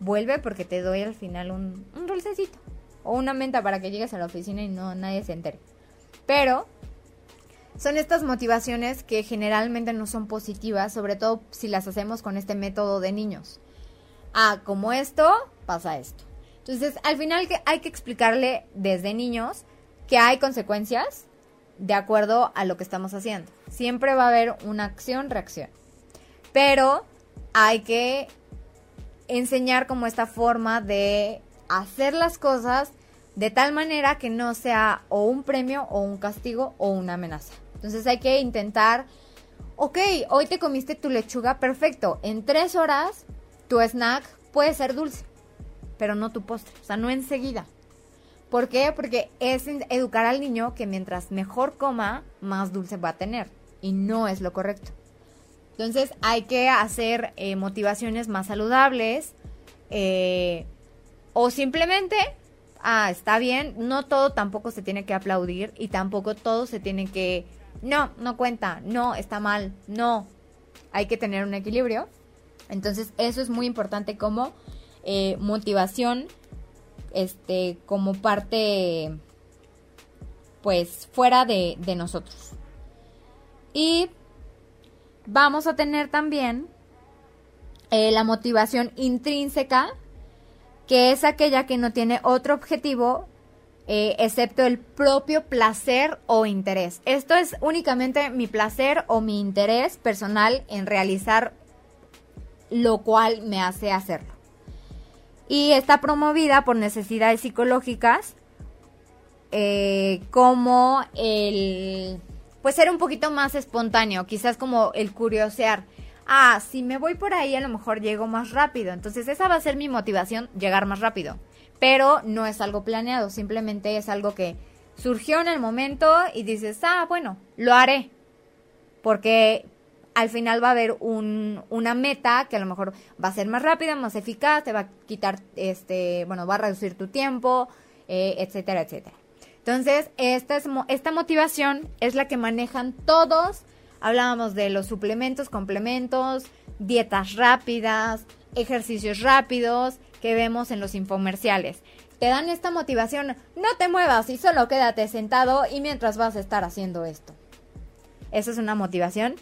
Vuelve porque te doy al final un, un dulcecito. O una menta para que llegues a la oficina y no nadie se entere. Pero son estas motivaciones que generalmente no son positivas, sobre todo si las hacemos con este método de niños. Ah, como esto, pasa esto. Entonces, al final hay que explicarle desde niños que hay consecuencias de acuerdo a lo que estamos haciendo. Siempre va a haber una acción-reacción. Pero hay que enseñar como esta forma de hacer las cosas de tal manera que no sea o un premio o un castigo o una amenaza. Entonces hay que intentar, ok, hoy te comiste tu lechuga, perfecto. En tres horas tu snack puede ser dulce, pero no tu postre, o sea, no enseguida. ¿Por qué? Porque es educar al niño que mientras mejor coma, más dulce va a tener. Y no es lo correcto. Entonces hay que hacer eh, motivaciones más saludables eh, o simplemente, ah, está bien, no todo tampoco se tiene que aplaudir y tampoco todo se tiene que, no, no cuenta, no, está mal, no, hay que tener un equilibrio. Entonces eso es muy importante como eh, motivación, este, como parte, pues, fuera de, de nosotros. Y vamos a tener también eh, la motivación intrínseca, que es aquella que no tiene otro objetivo eh, excepto el propio placer o interés. Esto es únicamente mi placer o mi interés personal en realizar lo cual me hace hacerlo. Y está promovida por necesidades psicológicas eh, como el, pues ser un poquito más espontáneo, quizás como el curiosear. Ah, si me voy por ahí a lo mejor llego más rápido. Entonces esa va a ser mi motivación, llegar más rápido. Pero no es algo planeado, simplemente es algo que surgió en el momento y dices, ah, bueno, lo haré. Porque al final va a haber un, una meta que a lo mejor va a ser más rápida, más eficaz, te va a quitar, este, bueno, va a reducir tu tiempo, eh, etcétera, etcétera. Entonces, esta, es, esta motivación es la que manejan todos. Hablábamos de los suplementos, complementos, dietas rápidas, ejercicios rápidos que vemos en los infomerciales. Te dan esta motivación, no te muevas y solo quédate sentado y mientras vas a estar haciendo esto. Esa es una motivación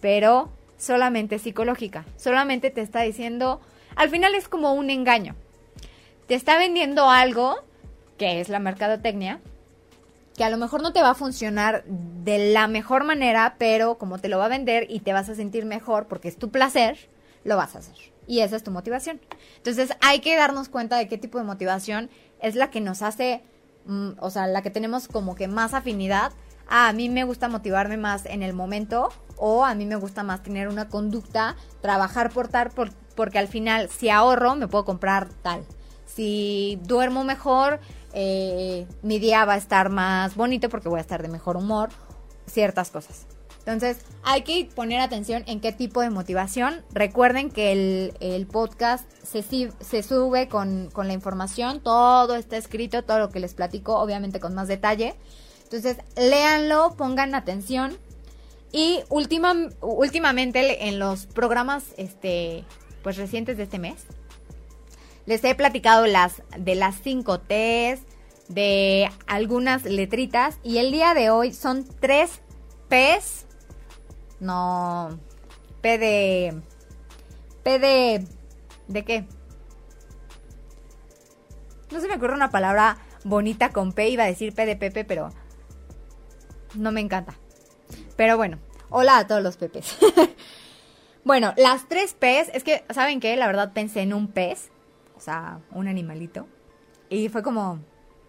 pero solamente psicológica. Solamente te está diciendo, al final es como un engaño. Te está vendiendo algo, que es la mercadotecnia, que a lo mejor no te va a funcionar de la mejor manera, pero como te lo va a vender y te vas a sentir mejor porque es tu placer, lo vas a hacer. Y esa es tu motivación. Entonces hay que darnos cuenta de qué tipo de motivación es la que nos hace, mm, o sea, la que tenemos como que más afinidad. a mí me gusta motivarme más en el momento o a mí me gusta más tener una conducta, trabajar por tal, porque al final si ahorro me puedo comprar tal. Si duermo mejor, eh, mi día va a estar más bonito porque voy a estar de mejor humor, ciertas cosas. Entonces, hay que poner atención en qué tipo de motivación. Recuerden que el, podcast se, se sube con, con, la información, todo está escrito, todo lo que les platico, obviamente con más detalle. Entonces, léanlo, pongan atención y última, últimamente en los programas este, pues recientes de este mes, les he platicado las, de las 5 T's, de algunas letritas. Y el día de hoy son tres P's. No. P de. P de. ¿De qué? No se me ocurre una palabra bonita con P. Iba a decir P de Pepe, pero. No me encanta. Pero bueno, hola a todos los pepes. [laughs] bueno, las tres P's, es que, ¿saben qué? La verdad pensé en un pez, o sea, un animalito. Y fue como,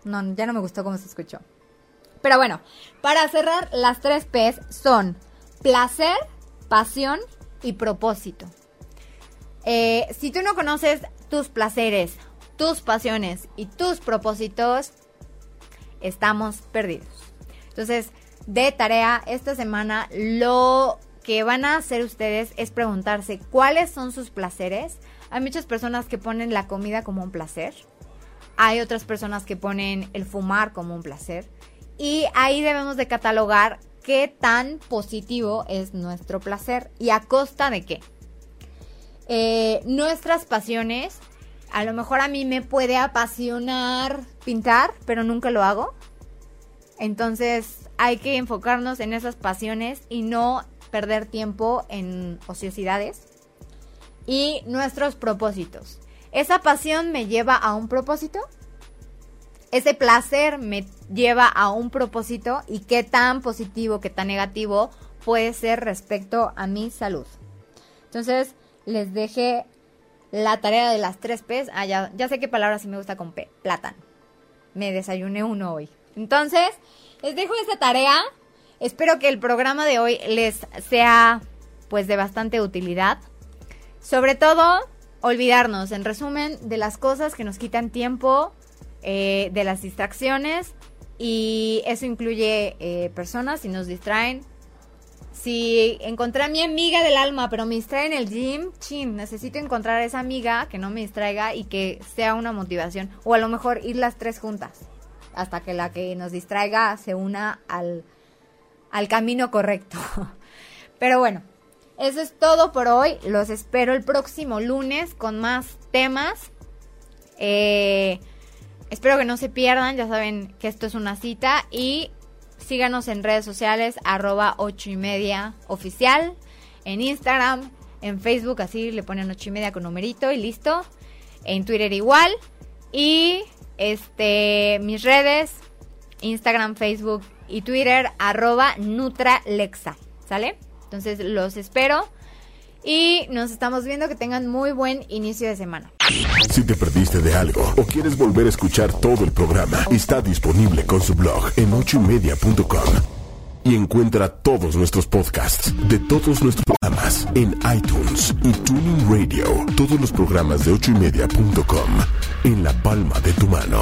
no, ya no me gustó cómo se escuchó. Pero bueno, para cerrar, las tres P's son placer, pasión y propósito. Eh, si tú no conoces tus placeres, tus pasiones y tus propósitos, estamos perdidos. Entonces, de tarea esta semana, lo que van a hacer ustedes es preguntarse cuáles son sus placeres. Hay muchas personas que ponen la comida como un placer. Hay otras personas que ponen el fumar como un placer. Y ahí debemos de catalogar qué tan positivo es nuestro placer y a costa de qué. Eh, nuestras pasiones, a lo mejor a mí me puede apasionar pintar, pero nunca lo hago. Entonces hay que enfocarnos en esas pasiones y no perder tiempo en ociosidades. Y nuestros propósitos. ¿Esa pasión me lleva a un propósito? ¿Ese placer me lleva a un propósito? ¿Y qué tan positivo, qué tan negativo puede ser respecto a mi salud? Entonces, les dejé la tarea de las tres P's. Ah, ya, ya sé qué palabra sí me gusta con P. Plátano. Me desayuné uno hoy. Entonces, les dejo esta tarea. Espero que el programa de hoy les sea pues de bastante utilidad. Sobre todo, olvidarnos, en resumen, de las cosas que nos quitan tiempo, eh, de las distracciones. Y eso incluye eh, personas, si nos distraen, si encontré a mi amiga del alma, pero me distrae en el gym, chin, necesito encontrar a esa amiga que no me distraiga y que sea una motivación. O a lo mejor ir las tres juntas, hasta que la que nos distraiga se una al, al camino correcto. [laughs] Pero bueno, eso es todo por hoy. Los espero el próximo lunes con más temas. Eh, espero que no se pierdan, ya saben que esto es una cita y Síganos en redes sociales, arroba ocho y media oficial, en Instagram, en Facebook, así le ponen ocho y media con numerito y listo. En Twitter igual. Y este mis redes, Instagram, Facebook y Twitter, arroba Nutralexa. ¿Sale? Entonces los espero. Y nos estamos viendo que tengan muy buen inicio de semana. Si te perdiste de algo o quieres volver a escuchar todo el programa, está disponible con su blog en ochoymedia.com. Y encuentra todos nuestros podcasts de todos nuestros programas en iTunes y Tuning Radio. Todos los programas de ochoymedia.com en la palma de tu mano.